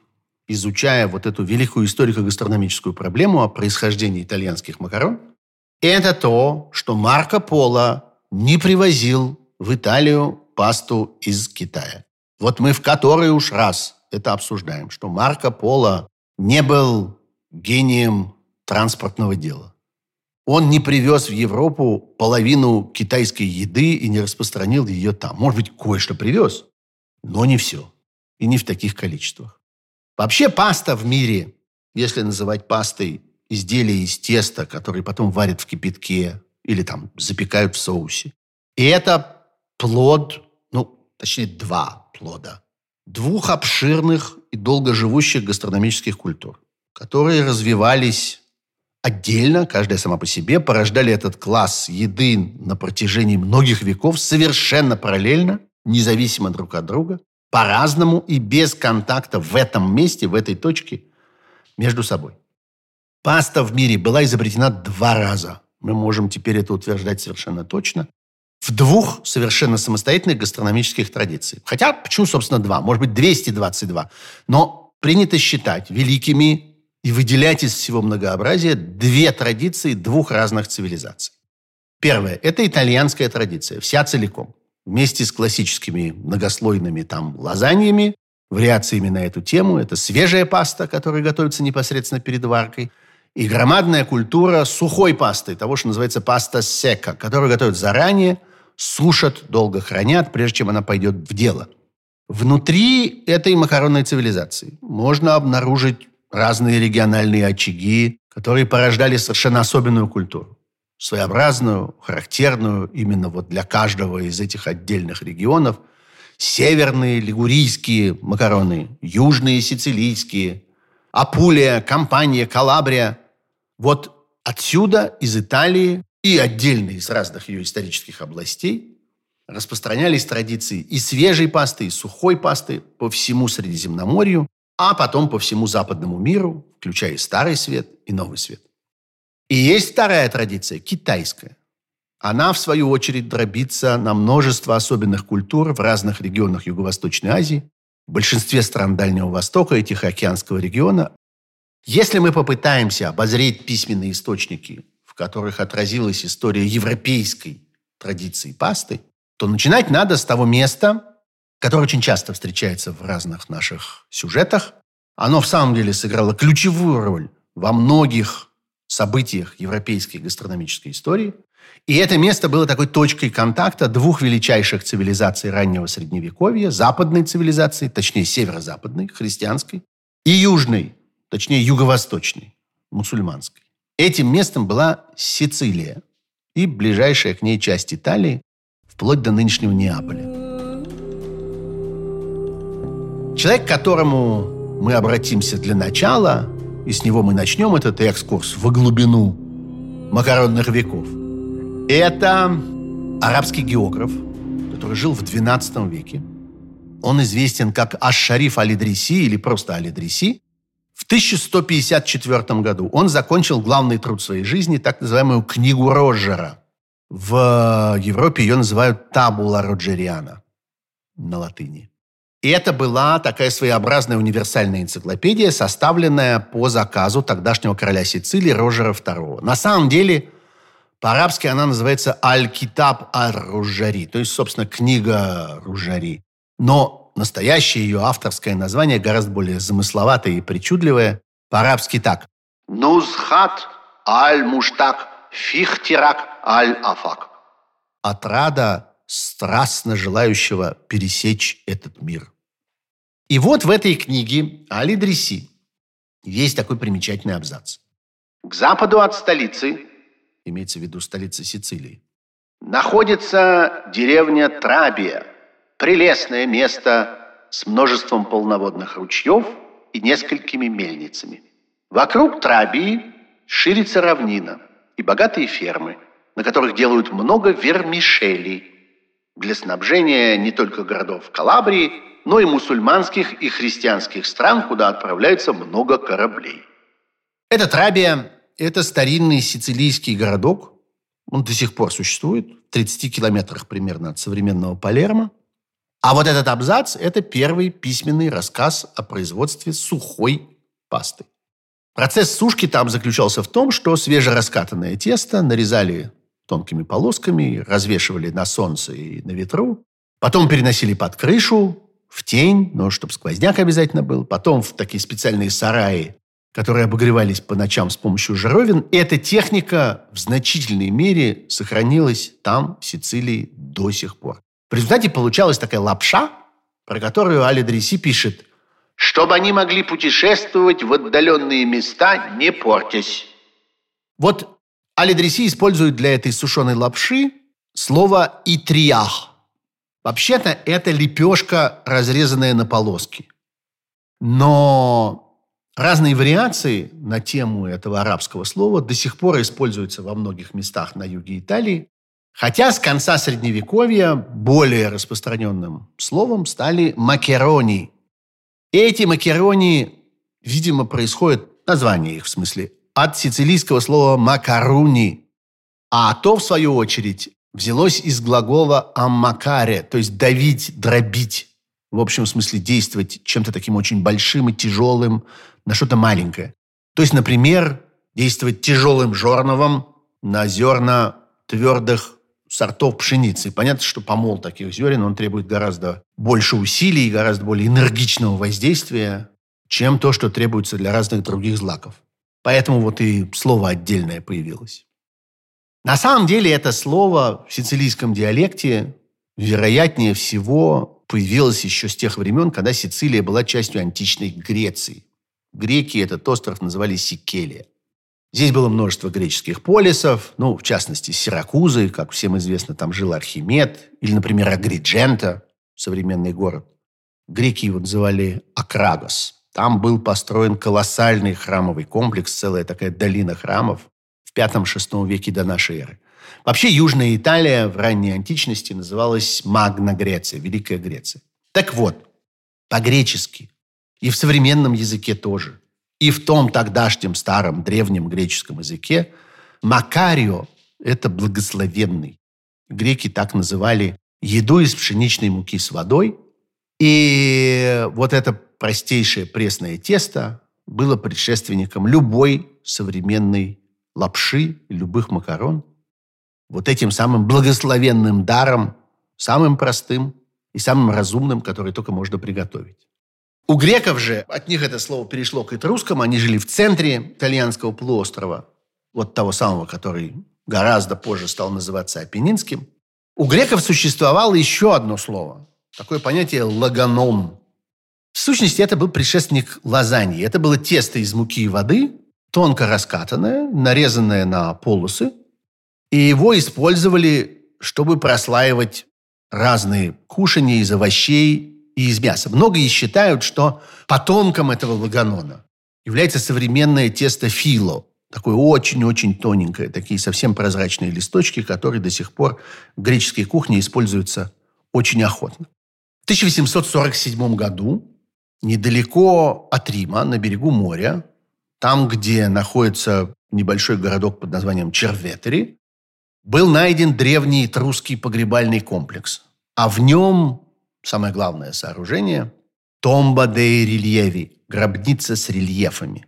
изучая вот эту великую историко-гастрономическую проблему о происхождении итальянских макарон, это то, что Марко Поло не привозил в Италию пасту из Китая. Вот мы в который уж раз это обсуждаем, что Марко Поло не был гением транспортного дела. Он не привез в Европу половину китайской еды и не распространил ее там. Может быть, кое-что привез, но не все. И не в таких количествах. Вообще паста в мире, если называть пастой изделия из теста, которые потом варят в кипятке или там запекают в соусе. И это плод, ну, точнее, два плода. Двух обширных и долгоживущих гастрономических культур, которые развивались отдельно, каждая сама по себе, порождали этот класс еды на протяжении многих веков совершенно параллельно, независимо друг от друга, по-разному и без контакта в этом месте, в этой точке между собой. Паста в мире была изобретена два раза. Мы можем теперь это утверждать совершенно точно в двух совершенно самостоятельных гастрономических традициях. Хотя, почему, собственно, два? Может быть, 222. Но принято считать великими и выделять из всего многообразия две традиции двух разных цивилизаций. Первое – это итальянская традиция, вся целиком. Вместе с классическими многослойными там лазаньями, вариациями на эту тему. Это свежая паста, которая готовится непосредственно перед варкой. И громадная культура сухой пасты, того, что называется паста сека, которую готовят заранее – сушат, долго хранят, прежде чем она пойдет в дело. Внутри этой макаронной цивилизации можно обнаружить разные региональные очаги, которые порождали совершенно особенную культуру. Своеобразную, характерную именно вот для каждого из этих отдельных регионов. Северные лигурийские макароны, южные сицилийские, Апулия, Кампания, Калабрия. Вот отсюда, из Италии и отдельно из разных ее исторических областей распространялись традиции и свежей пасты, и сухой пасты по всему Средиземноморью, а потом по всему западному миру, включая и Старый Свет, и Новый Свет. И есть вторая традиция, китайская. Она, в свою очередь, дробится на множество особенных культур в разных регионах Юго-Восточной Азии, в большинстве стран Дальнего Востока и Тихоокеанского региона. Если мы попытаемся обозреть письменные источники, в которых отразилась история европейской традиции пасты, то начинать надо с того места, которое очень часто встречается в разных наших сюжетах. Оно в самом деле сыграло ключевую роль во многих событиях европейской гастрономической истории. И это место было такой точкой контакта двух величайших цивилизаций раннего Средневековья, западной цивилизации, точнее северо-западной, христианской, и южной, точнее юго-восточной, мусульманской. Этим местом была Сицилия и ближайшая к ней часть Италии, вплоть до нынешнего Неаполя. Человек, к которому мы обратимся для начала, и с него мы начнем этот экскурс в глубину макаронных веков, это арабский географ, который жил в XII веке. Он известен как Аш-Шариф Алидриси или просто Алидриси. В 1154 году он закончил главный труд своей жизни, так называемую «Книгу Роджера». В Европе ее называют «Табула Роджериана» на латыни. И это была такая своеобразная универсальная энциклопедия, составленная по заказу тогдашнего короля Сицилии Рожера II. На самом деле, по-арабски она называется «Аль-Китаб ар-Ружари», то есть, собственно, «Книга Ружари». Но настоящее ее авторское название гораздо более замысловатое и причудливое. По-арабски так. «Нузхат аль-Муштак фихтирак аль-Афак». Отрада страстно желающего пересечь этот мир. И вот в этой книге Али Дриси есть такой примечательный абзац. К западу от столицы, имеется в виду столица Сицилии, находится деревня Трабия, прелестное место с множеством полноводных ручьев и несколькими мельницами. Вокруг Трабии ширится равнина и богатые фермы, на которых делают много вермишелей, для снабжения не только городов Калабрии, но и мусульманских и христианских стран, куда отправляется много кораблей. Этот Рабия – это старинный сицилийский городок. Он до сих пор существует, в 30 километрах примерно от современного Палермо. А вот этот абзац – это первый письменный рассказ о производстве сухой пасты. Процесс сушки там заключался в том, что свежераскатанное тесто нарезали тонкими полосками, развешивали на солнце и на ветру. Потом переносили под крышу, в тень, но чтобы сквозняк обязательно был. Потом в такие специальные сараи, которые обогревались по ночам с помощью жаровин. И эта техника в значительной мере сохранилась там, в Сицилии, до сих пор. В результате получалась такая лапша, про которую Али Дриси пишет «Чтобы они могли путешествовать в отдаленные места, не портясь». Вот Алидриси используют для этой сушеной лапши слово «итриях». Вообще-то это лепешка, разрезанная на полоски. Но разные вариации на тему этого арабского слова до сих пор используются во многих местах на юге Италии. Хотя с конца Средневековья более распространенным словом стали макерони. Эти макерони, видимо, происходят, название их в смысле, от сицилийского слова «макаруни», а то, в свою очередь, взялось из глагола «аммакаре», то есть «давить», «дробить». В общем смысле действовать чем-то таким очень большим и тяжелым на что-то маленькое. То есть, например, действовать тяжелым жерновом на зерна твердых сортов пшеницы. Понятно, что помол таких зерен, он требует гораздо больше усилий, гораздо более энергичного воздействия, чем то, что требуется для разных других злаков. Поэтому вот и слово отдельное появилось. На самом деле это слово в сицилийском диалекте, вероятнее всего, появилось еще с тех времен, когда Сицилия была частью античной Греции. Греки этот остров называли Сикелия. Здесь было множество греческих полисов, ну, в частности, Сиракузы, как всем известно, там жил Архимед, или, например, Агриджента, современный город. Греки его называли Акрагос. Там был построен колоссальный храмовый комплекс, целая такая долина храмов в V-VI веке до нашей эры. Вообще Южная Италия в ранней античности называлась Магна Греция, Великая Греция. Так вот, по-гречески и в современном языке тоже, и в том тогдашнем старом древнем греческом языке Макарио – это благословенный. Греки так называли еду из пшеничной муки с водой. И вот это простейшее пресное тесто было предшественником любой современной лапши, любых макарон. Вот этим самым благословенным даром, самым простым и самым разумным, который только можно приготовить. У греков же, от них это слово перешло к этрускам, они жили в центре итальянского полуострова, вот того самого, который гораздо позже стал называться Апеннинским. У греков существовало еще одно слово, такое понятие «лаганом». В сущности, это был предшественник лазаньи. Это было тесто из муки и воды, тонко раскатанное, нарезанное на полосы, и его использовали, чтобы прослаивать разные кушания из овощей и из мяса. Многие считают, что потомком этого лаганона является современное тесто фило, такое очень-очень тоненькое, такие совсем прозрачные листочки, которые до сих пор в греческой кухне используются очень охотно. В 1847 году недалеко от Рима, на берегу моря, там, где находится небольшой городок под названием Черветери, был найден древний этрусский погребальный комплекс. А в нем самое главное сооружение – Томба де рельеви – гробница с рельефами.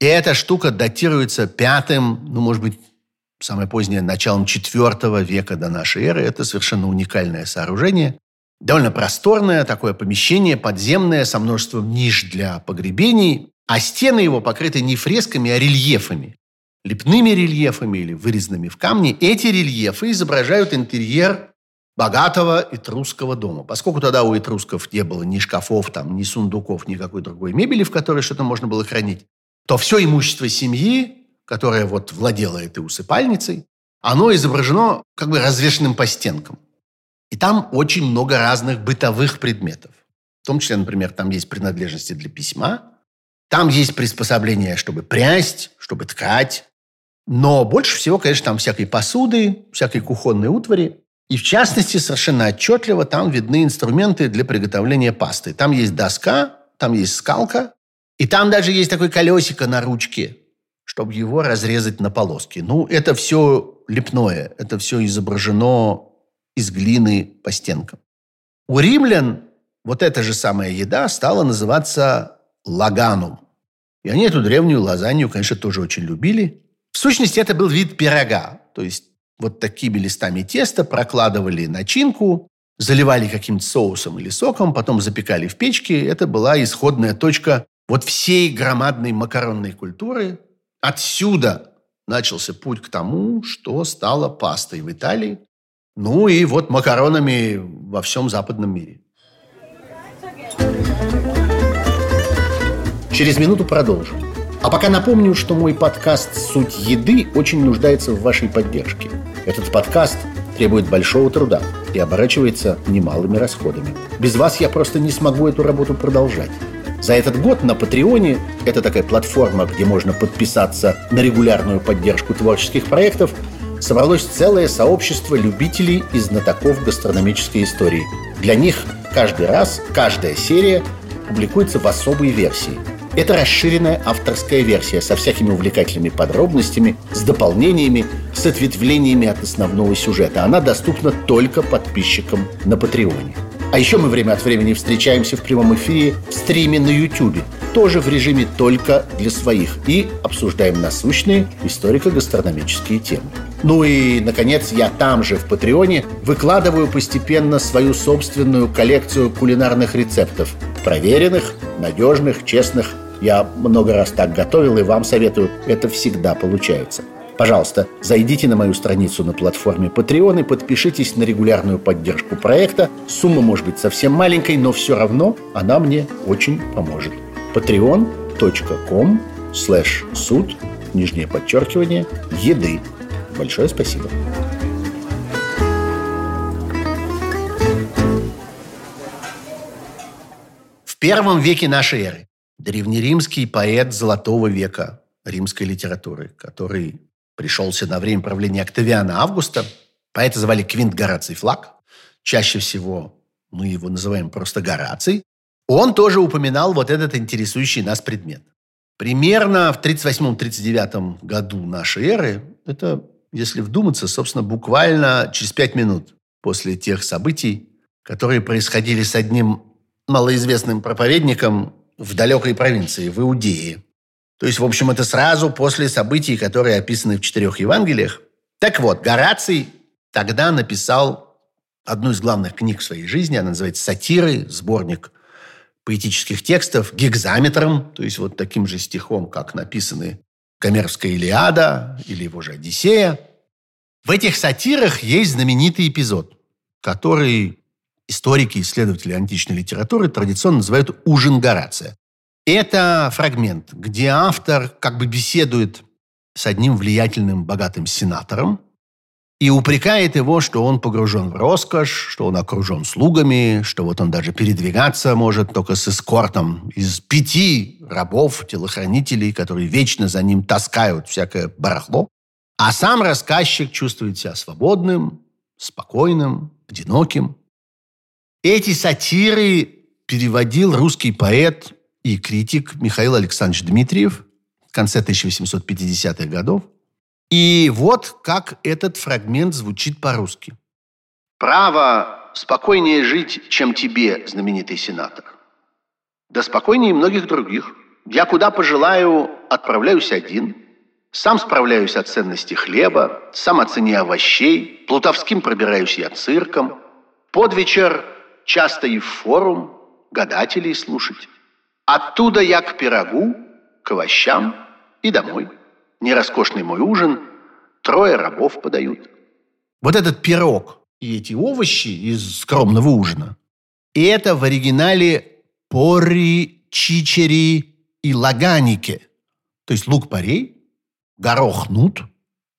И эта штука датируется пятым, ну, может быть, самое позднее, началом четвертого века до нашей эры. Это совершенно уникальное сооружение. Довольно просторное такое помещение, подземное, со множеством ниш для погребений. А стены его покрыты не фресками, а рельефами. Лепными рельефами или вырезанными в камне. Эти рельефы изображают интерьер богатого этрусского дома. Поскольку тогда у этрусков не было ни шкафов, там, ни сундуков, никакой другой мебели, в которой что-то можно было хранить, то все имущество семьи, которое вот владело этой усыпальницей, оно изображено как бы развешенным по стенкам. И там очень много разных бытовых предметов. В том числе, например, там есть принадлежности для письма, там есть приспособления, чтобы прясть, чтобы ткать. Но больше всего, конечно, там всякой посуды, всякой кухонной утвари. И в частности, совершенно отчетливо там видны инструменты для приготовления пасты. Там есть доска, там есть скалка, и там даже есть такое колесико на ручке, чтобы его разрезать на полоски. Ну, это все лепное, это все изображено из глины по стенкам. У римлян вот эта же самая еда стала называться лаганум. И они эту древнюю лазанью, конечно, тоже очень любили. В сущности, это был вид пирога. То есть вот такими листами теста прокладывали начинку, заливали каким-то соусом или соком, потом запекали в печке. Это была исходная точка вот всей громадной макаронной культуры. Отсюда начался путь к тому, что стало пастой в Италии, ну и вот макаронами во всем западном мире. Через минуту продолжим. А пока напомню, что мой подкаст «Суть еды» очень нуждается в вашей поддержке. Этот подкаст требует большого труда и оборачивается немалыми расходами. Без вас я просто не смогу эту работу продолжать. За этот год на Патреоне, это такая платформа, где можно подписаться на регулярную поддержку творческих проектов, собралось целое сообщество любителей и знатоков гастрономической истории. Для них каждый раз, каждая серия публикуется в особой версии – это расширенная авторская версия со всякими увлекательными подробностями, с дополнениями, с ответвлениями от основного сюжета. Она доступна только подписчикам на Патреоне. А еще мы время от времени встречаемся в прямом эфире в стриме на YouTube, тоже в режиме только для своих, и обсуждаем насущные историко-гастрономические темы. Ну и, наконец, я там же, в Патреоне, выкладываю постепенно свою собственную коллекцию кулинарных рецептов. Проверенных, надежных, честных я много раз так готовил и вам советую. Это всегда получается. Пожалуйста, зайдите на мою страницу на платформе Patreon и подпишитесь на регулярную поддержку проекта. Сумма может быть совсем маленькой, но все равно она мне очень поможет. patreon.com слэш суд, нижнее подчеркивание, еды. Большое спасибо. В первом веке нашей эры древнеримский поэт золотого века римской литературы, который пришелся на время правления Октавиана Августа. Поэта звали Квинт Гораций Флаг. Чаще всего мы его называем просто Гораций. Он тоже упоминал вот этот интересующий нас предмет. Примерно в 38-39 году нашей эры, это, если вдуматься, собственно, буквально через пять минут после тех событий, которые происходили с одним малоизвестным проповедником в далекой провинции, в Иудее. То есть, в общем, это сразу после событий, которые описаны в четырех Евангелиях. Так вот, Гораций тогда написал одну из главных книг в своей жизни. Она называется «Сатиры», сборник поэтических текстов, гекзаметром, то есть вот таким же стихом, как написаны Гомеровская Илиада или его же Одиссея. В этих сатирах есть знаменитый эпизод, который историки, исследователи античной литературы традиционно называют «ужин Горация». Это фрагмент, где автор как бы беседует с одним влиятельным, богатым сенатором и упрекает его, что он погружен в роскошь, что он окружен слугами, что вот он даже передвигаться может только с эскортом из пяти рабов, телохранителей, которые вечно за ним таскают всякое барахло. А сам рассказчик чувствует себя свободным, спокойным, одиноким. Эти сатиры переводил русский поэт и критик Михаил Александрович Дмитриев в конце 1850-х годов. И вот как этот фрагмент звучит по-русски. «Право спокойнее жить, чем тебе, знаменитый сенатор. Да спокойнее многих других. Я куда пожелаю, отправляюсь один. Сам справляюсь о ценности хлеба, сам о цене овощей, плутовским пробираюсь я цирком. Под вечер часто и в форум гадателей слушать. Оттуда я к пирогу, к овощам и домой. Нероскошный мой ужин, трое рабов подают. Вот этот пирог и эти овощи из скромного ужина, и это в оригинале пори, чичери и лаганики, то есть лук-порей, горох нут,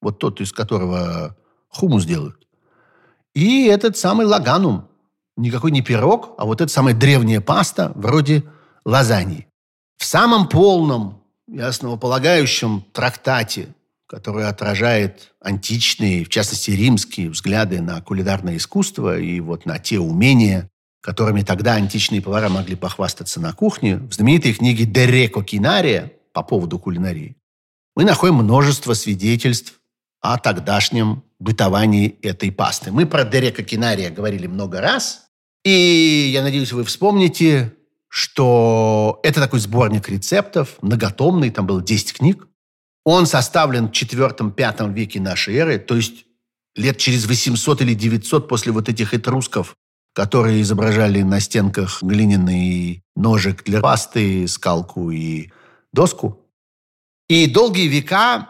вот тот, из которого хумус делают, и этот самый лаганум, никакой не пирог, а вот эта самая древняя паста, вроде лазаньи. В самом полном и основополагающем трактате, который отражает античные, в частности римские взгляды на кулинарное искусство и вот на те умения, которыми тогда античные повара могли похвастаться на кухне, в знаменитой книге «Дереко Кинария» по поводу кулинарии, мы находим множество свидетельств о тогдашнем бытовании этой пасты. Мы про Дерека Кинария говорили много раз, и я надеюсь, вы вспомните, что это такой сборник рецептов, многотомный, там было 10 книг. Он составлен в 4-5 веке нашей эры, то есть лет через 800 или 900 после вот этих этрусков, которые изображали на стенках глиняный ножик для пасты, скалку и доску. И долгие века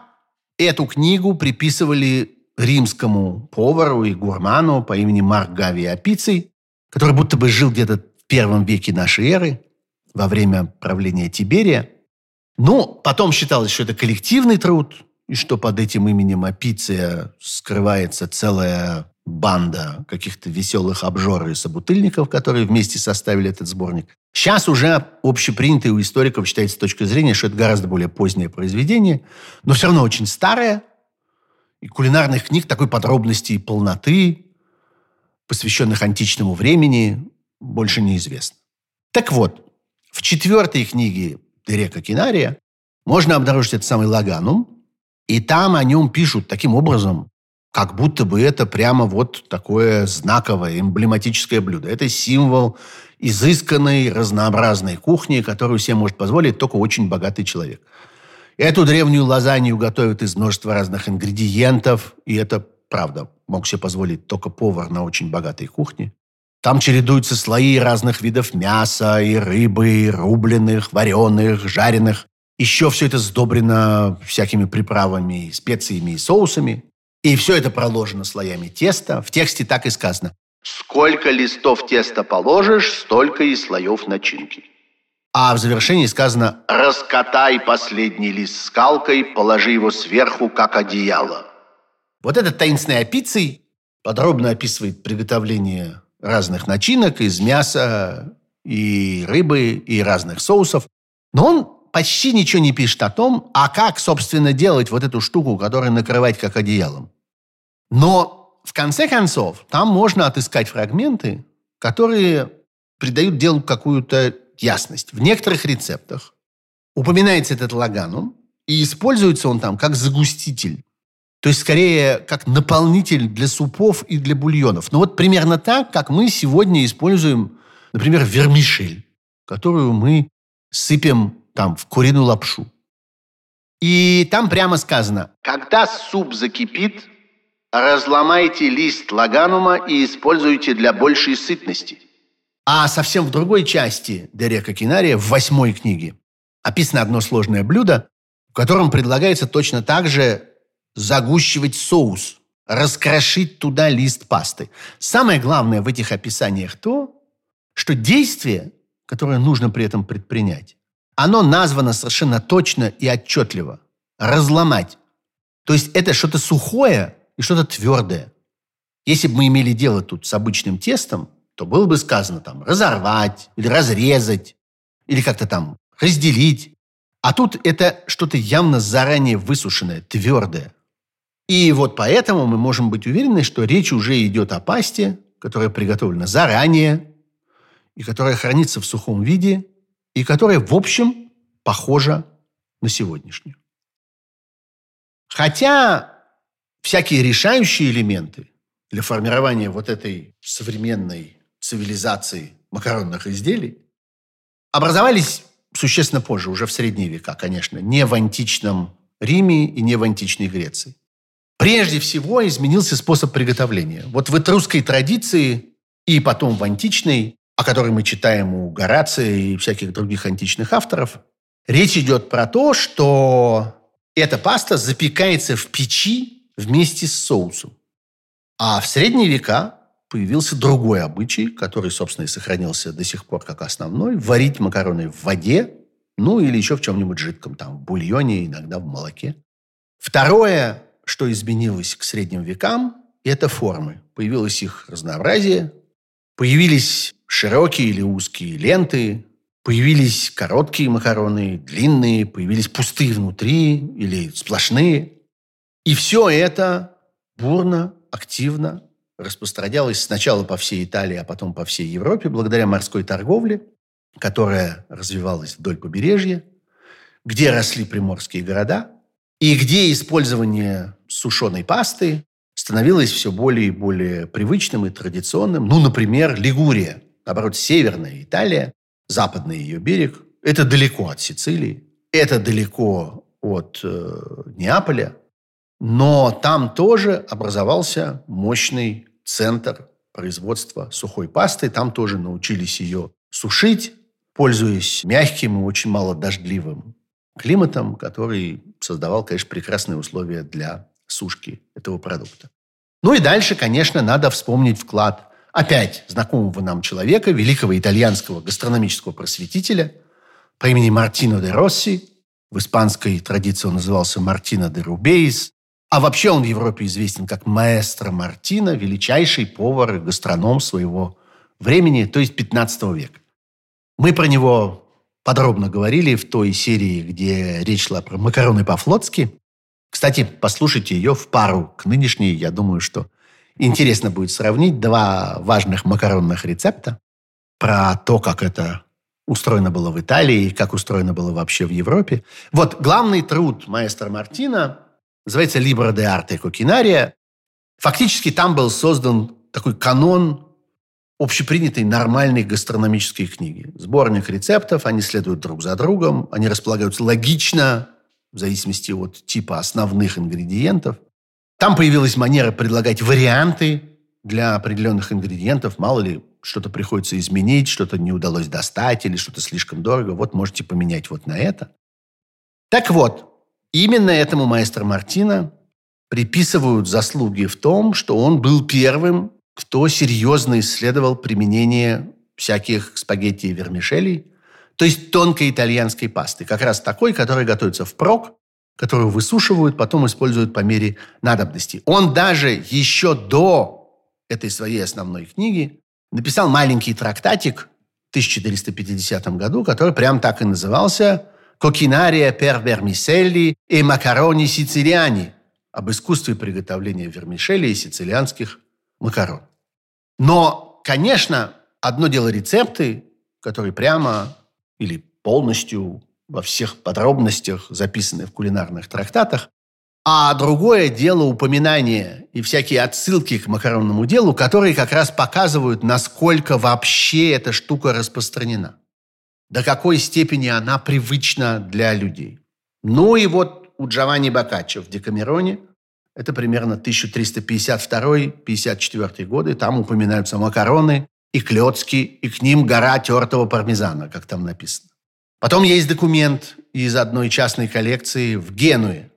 эту книгу приписывали римскому повару и гурману по имени Марк Гавий Апиций, который будто бы жил где-то в первом веке нашей эры, во время правления Тиберия. Но потом считалось, что это коллективный труд, и что под этим именем Апиция скрывается целая банда каких-то веселых обжор и собутыльников, которые вместе составили этот сборник. Сейчас уже общепринято у историков считается с точки зрения, что это гораздо более позднее произведение, но все равно очень старое. И кулинарных книг такой подробности и полноты посвященных античному времени, больше неизвестно. Так вот, в четвертой книге Дерека Кинария можно обнаружить этот самый Лаганум, и там о нем пишут таким образом, как будто бы это прямо вот такое знаковое, эмблематическое блюдо. Это символ изысканной, разнообразной кухни, которую себе может позволить только очень богатый человек. Эту древнюю лазанью готовят из множества разных ингредиентов, и это правда мог себе позволить только повар на очень богатой кухне. Там чередуются слои разных видов мяса и рыбы, и рубленых, вареных, жареных. Еще все это сдобрено всякими приправами, специями и соусами. И все это проложено слоями теста. В тексте так и сказано. Сколько листов теста положишь, столько и слоев начинки. А в завершении сказано «Раскатай последний лист скалкой, положи его сверху, как одеяло». Вот этот таинственный апиций подробно описывает приготовление разных начинок из мяса и рыбы и разных соусов. Но он почти ничего не пишет о том, а как, собственно, делать вот эту штуку, которую накрывать как одеялом. Но в конце концов, там можно отыскать фрагменты, которые придают делу какую-то ясность. В некоторых рецептах упоминается этот лаганум, и используется он там как загуститель. То есть, скорее, как наполнитель для супов и для бульонов. Ну вот примерно так, как мы сегодня используем, например, вермишель, которую мы сыпем там в куриную лапшу. И там прямо сказано, когда суп закипит, разломайте лист лаганума и используйте для большей сытности. А совсем в другой части Дерека Кинария, в восьмой книге, описано одно сложное блюдо, в котором предлагается точно так же загущивать соус, раскрошить туда лист пасты. Самое главное в этих описаниях то, что действие, которое нужно при этом предпринять, оно названо совершенно точно и отчетливо. Разломать. То есть это что-то сухое и что-то твердое. Если бы мы имели дело тут с обычным тестом, то было бы сказано там разорвать или разрезать, или как-то там разделить. А тут это что-то явно заранее высушенное, твердое. И вот поэтому мы можем быть уверены, что речь уже идет о пасте, которая приготовлена заранее и которая хранится в сухом виде, и которая, в общем, похожа на сегодняшнюю. Хотя всякие решающие элементы для формирования вот этой современной цивилизации макаронных изделий образовались существенно позже, уже в средние века, конечно, не в античном Риме и не в античной Греции. Прежде всего изменился способ приготовления. Вот в этрусской традиции и потом в античной, о которой мы читаем у Горация и всяких других античных авторов, речь идет про то, что эта паста запекается в печи вместе с соусом. А в средние века появился другой обычай, который, собственно, и сохранился до сих пор как основной, варить макароны в воде, ну или еще в чем-нибудь жидком, там, в бульоне, иногда в молоке. Второе, что изменилось к средним векам, это формы. Появилось их разнообразие, появились широкие или узкие ленты, появились короткие макароны, длинные, появились пустые внутри или сплошные. И все это бурно, активно распространялось сначала по всей Италии, а потом по всей Европе, благодаря морской торговле, которая развивалась вдоль побережья, где росли приморские города, и где использование сушеной пасты становилось все более и более привычным и традиционным. Ну, например, Лигурия, наоборот, северная Италия, западный ее берег. Это далеко от Сицилии, это далеко от э, Неаполя, но там тоже образовался мощный центр производства сухой пасты. Там тоже научились ее сушить, пользуясь мягким и очень малодождливым климатом, который создавал, конечно, прекрасные условия для сушки этого продукта. Ну и дальше, конечно, надо вспомнить вклад опять знакомого нам человека, великого итальянского гастрономического просветителя по имени Мартино де Росси. В испанской традиции он назывался Мартино де Рубейс. А вообще он в Европе известен как маэстро Мартино, величайший повар и гастроном своего времени, то есть 15 века. Мы про него подробно говорили в той серии, где речь шла про макароны по-флотски. Кстати, послушайте ее в пару к нынешней. Я думаю, что интересно будет сравнить два важных макаронных рецепта про то, как это устроено было в Италии, как устроено было вообще в Европе. Вот главный труд маэстро Мартина называется «Libro de arte cocinaria». Фактически там был создан такой канон общепринятой нормальной гастрономической книги. Сборник рецептов, они следуют друг за другом, они располагаются логично, в зависимости от типа основных ингредиентов. Там появилась манера предлагать варианты для определенных ингредиентов. Мало ли, что-то приходится изменить, что-то не удалось достать или что-то слишком дорого. Вот можете поменять вот на это. Так вот, именно этому маэстро Мартина приписывают заслуги в том, что он был первым кто серьезно исследовал применение всяких спагетти и вермишелей, то есть тонкой итальянской пасты, как раз такой, которая готовится впрок, которую высушивают, потом используют по мере надобности. Он даже еще до этой своей основной книги написал маленький трактатик 1450 году, который прям так и назывался «Кокинария пер вермиселли и макарони сицилиани» об искусстве приготовления вермишели и сицилианских макарон. Но, конечно, одно дело рецепты, которые прямо или полностью во всех подробностях записаны в кулинарных трактатах, а другое дело упоминания и всякие отсылки к макаронному делу, которые как раз показывают, насколько вообще эта штука распространена. До какой степени она привычна для людей. Ну и вот у Джованни Боккаччо в Декамероне, это примерно 1352-54 годы, там упоминаются макароны и клетки, и к ним гора тертого пармезана, как там написано. Потом есть документ из одной частной коллекции в Генуе,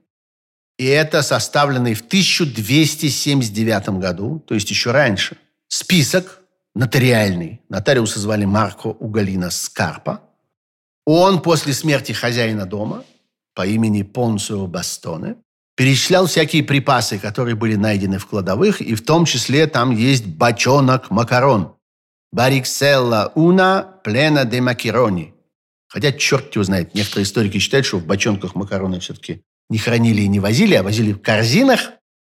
и это составленный в 1279 году, то есть еще раньше, список нотариальный. Нотариуса звали Марко Угалина Скарпа. Он после смерти хозяина дома по имени Понсио Бастоне перечислял всякие припасы, которые были найдены в кладовых, и в том числе там есть бочонок макарон. Барикселла уна плена де макерони. Хотя черт его знает, некоторые историки считают, что в бочонках макароны все-таки не хранили и не возили, а возили в корзинах.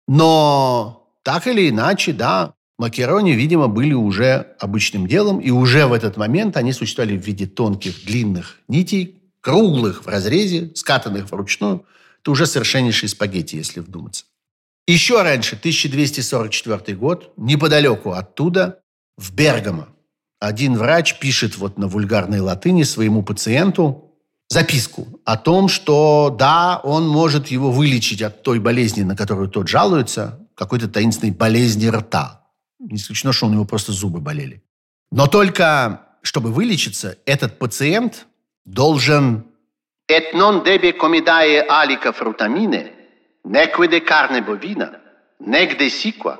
Но так или иначе, да, макарони, видимо, были уже обычным делом, и уже в этот момент они существовали в виде тонких длинных нитей, круглых в разрезе, скатанных вручную. Это уже совершеннейшие спагетти, если вдуматься. Еще раньше, 1244 год, неподалеку оттуда, в Бергамо, один врач пишет вот на вульгарной латыни своему пациенту, записку о том, что да, он может его вылечить от той болезни, на которую тот жалуется, какой-то таинственной болезни рта. Не исключено, что у него просто зубы болели. Но только, чтобы вылечиться, этот пациент должен «Et non debe comidae alica frutamine, neque de carne bovina, nec de siqua,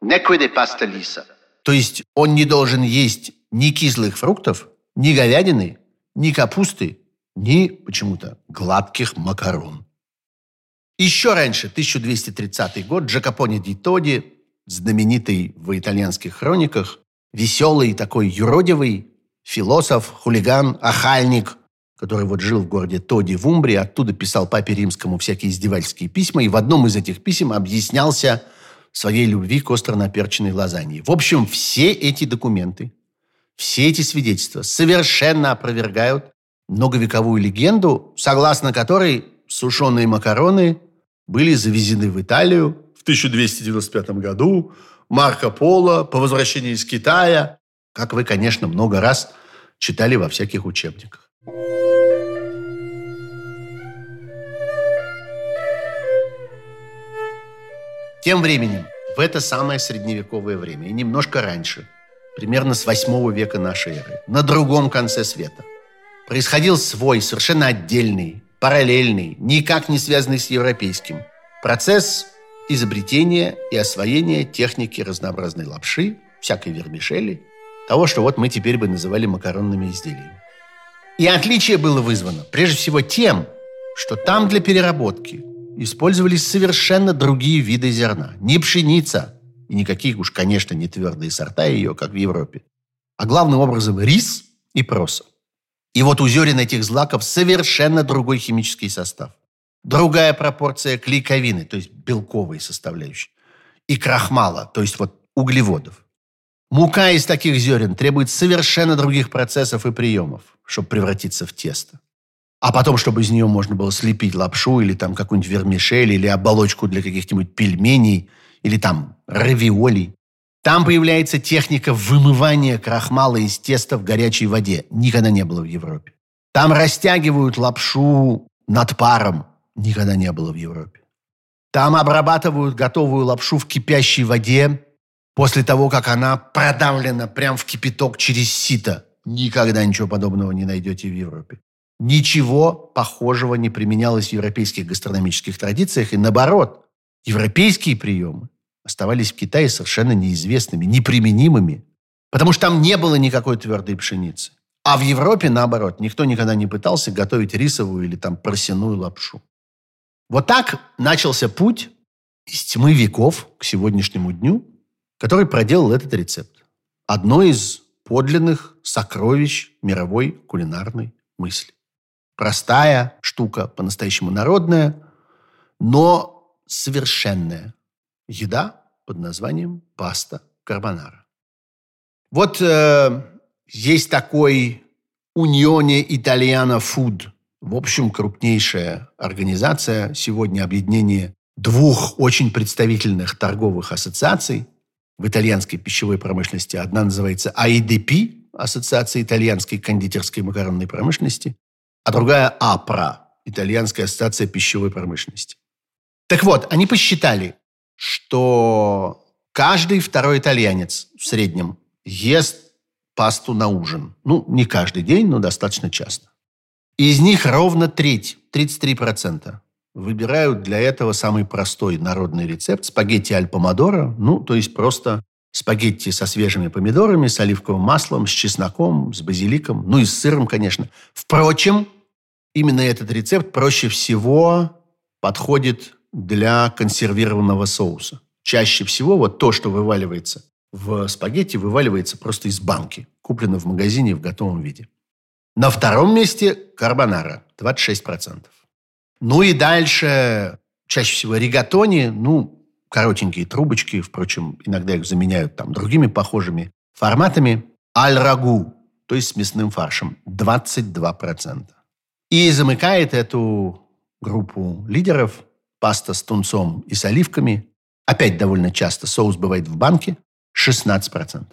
neque de pasta lisa». То есть он не должен есть ни кислых фруктов, ни говядины, ни капусты, ни почему-то гладких макарон. Еще раньше, 1230 год, Джакопони ди Тоди, знаменитый в итальянских хрониках, веселый такой юродивый философ, хулиган, ахальник, который вот жил в городе Тоди в Умбрии, оттуда писал папе римскому всякие издевательские письма, и в одном из этих писем объяснялся своей любви к остро наперченной лазанье. В общем, все эти документы, все эти свидетельства совершенно опровергают многовековую легенду, согласно которой сушеные макароны были завезены в Италию в 1295 году Марко Поло по возвращении из Китая, как вы, конечно, много раз читали во всяких учебниках. Тем временем, в это самое средневековое время, и немножко раньше, примерно с 8 века нашей эры, на другом конце света – происходил свой, совершенно отдельный, параллельный, никак не связанный с европейским процесс изобретения и освоения техники разнообразной лапши, всякой вермишели, того, что вот мы теперь бы называли макаронными изделиями. И отличие было вызвано прежде всего тем, что там для переработки использовались совершенно другие виды зерна. Не пшеница, и никаких уж, конечно, не твердые сорта ее, как в Европе, а главным образом рис и проса. И вот у зерен этих злаков совершенно другой химический состав. Другая пропорция клейковины, то есть белковой составляющей, и крахмала, то есть вот углеводов. Мука из таких зерен требует совершенно других процессов и приемов, чтобы превратиться в тесто. А потом, чтобы из нее можно было слепить лапшу или там какую-нибудь вермишель, или оболочку для каких-нибудь пельменей, или там равиолей. Там появляется техника вымывания крахмала из теста в горячей воде. Никогда не было в Европе. Там растягивают лапшу над паром. Никогда не было в Европе. Там обрабатывают готовую лапшу в кипящей воде после того, как она продавлена прям в кипяток через сито. Никогда ничего подобного не найдете в Европе. Ничего похожего не применялось в европейских гастрономических традициях. И наоборот, европейские приемы оставались в Китае совершенно неизвестными, неприменимыми, потому что там не было никакой твердой пшеницы. А в Европе, наоборот, никто никогда не пытался готовить рисовую или там поросяную лапшу. Вот так начался путь из тьмы веков к сегодняшнему дню, который проделал этот рецепт. Одно из подлинных сокровищ мировой кулинарной мысли. Простая штука, по-настоящему народная, но совершенная. Еда под названием паста карбонара. Вот э, есть такой Unione Italiana Food. В общем, крупнейшая организация, сегодня объединение двух очень представительных торговых ассоциаций в итальянской пищевой промышленности. Одна называется AIDP, Ассоциация итальянской кондитерской макаронной промышленности, а другая АПРА, Итальянская ассоциация пищевой промышленности. Так вот, они посчитали, что каждый второй итальянец в среднем ест пасту на ужин. Ну, не каждый день, но достаточно часто. Из них ровно треть, 33%, выбирают для этого самый простой народный рецепт – спагетти аль помодоро, ну, то есть просто спагетти со свежими помидорами, с оливковым маслом, с чесноком, с базиликом, ну и с сыром, конечно. Впрочем, именно этот рецепт проще всего подходит для консервированного соуса. Чаще всего вот то, что вываливается в спагетти, вываливается просто из банки, куплено в магазине в готовом виде. На втором месте карбонара – 26%. Ну и дальше чаще всего ригатони, ну, коротенькие трубочки, впрочем, иногда их заменяют там другими похожими форматами. Аль-рагу, то есть с мясным фаршем, 22%. И замыкает эту группу лидеров паста с тунцом и с оливками. Опять довольно часто соус бывает в банке. 16%.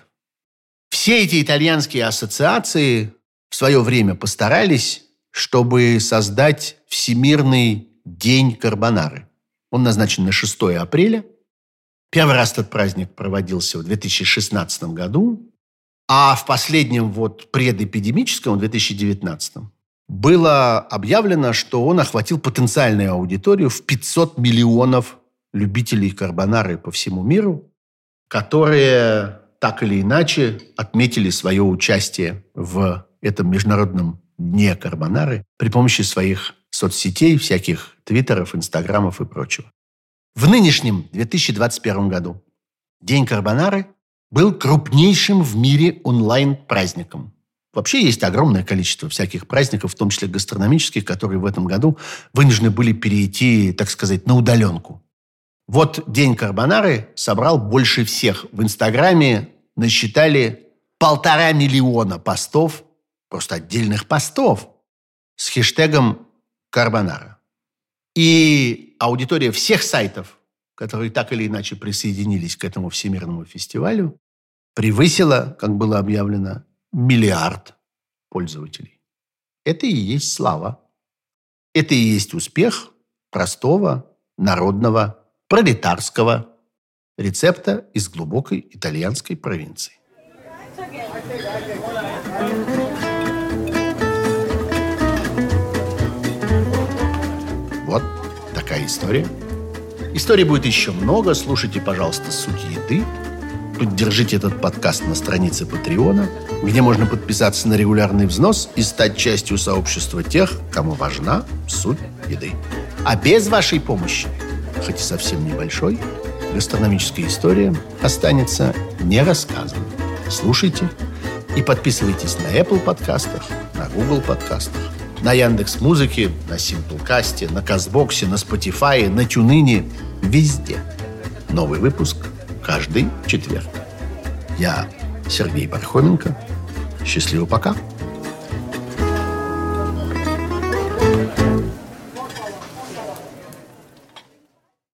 Все эти итальянские ассоциации в свое время постарались, чтобы создать Всемирный день карбонары. Он назначен на 6 апреля. Первый раз этот праздник проводился в 2016 году, а в последнем вот предэпидемическом, в 2019, было объявлено, что он охватил потенциальную аудиторию в 500 миллионов любителей карбонары по всему миру, которые так или иначе отметили свое участие в этом международном дне карбонары при помощи своих соцсетей, всяких твиттеров, инстаграмов и прочего. В нынешнем 2021 году День карбонары был крупнейшим в мире онлайн-праздником. Вообще есть огромное количество всяких праздников, в том числе гастрономических, которые в этом году вынуждены были перейти, так сказать, на удаленку. Вот День Карбонары собрал больше всех. В Инстаграме насчитали полтора миллиона постов, просто отдельных постов, с хэштегом «Карбонара». И аудитория всех сайтов, которые так или иначе присоединились к этому всемирному фестивалю, превысила, как было объявлено, миллиард пользователей. Это и есть слава. Это и есть успех простого, народного, пролетарского рецепта из глубокой итальянской провинции. Такая история. Историй будет еще много. Слушайте, пожалуйста, «Суть еды» Поддержите этот подкаст на странице Патреона, где можно подписаться на регулярный взнос и стать частью сообщества тех, кому важна суть еды. А без вашей помощи, хоть и совсем небольшой, гастрономическая история останется не рассказанной. Слушайте и подписывайтесь на Apple подкастах, на Google подкастах, на Яндекс Музыке, на Simplecast, на Казбоксе, на Spotify, на Тюнине, везде. Новый выпуск – каждый четверг. Я Сергей Пархоменко. Счастливо пока.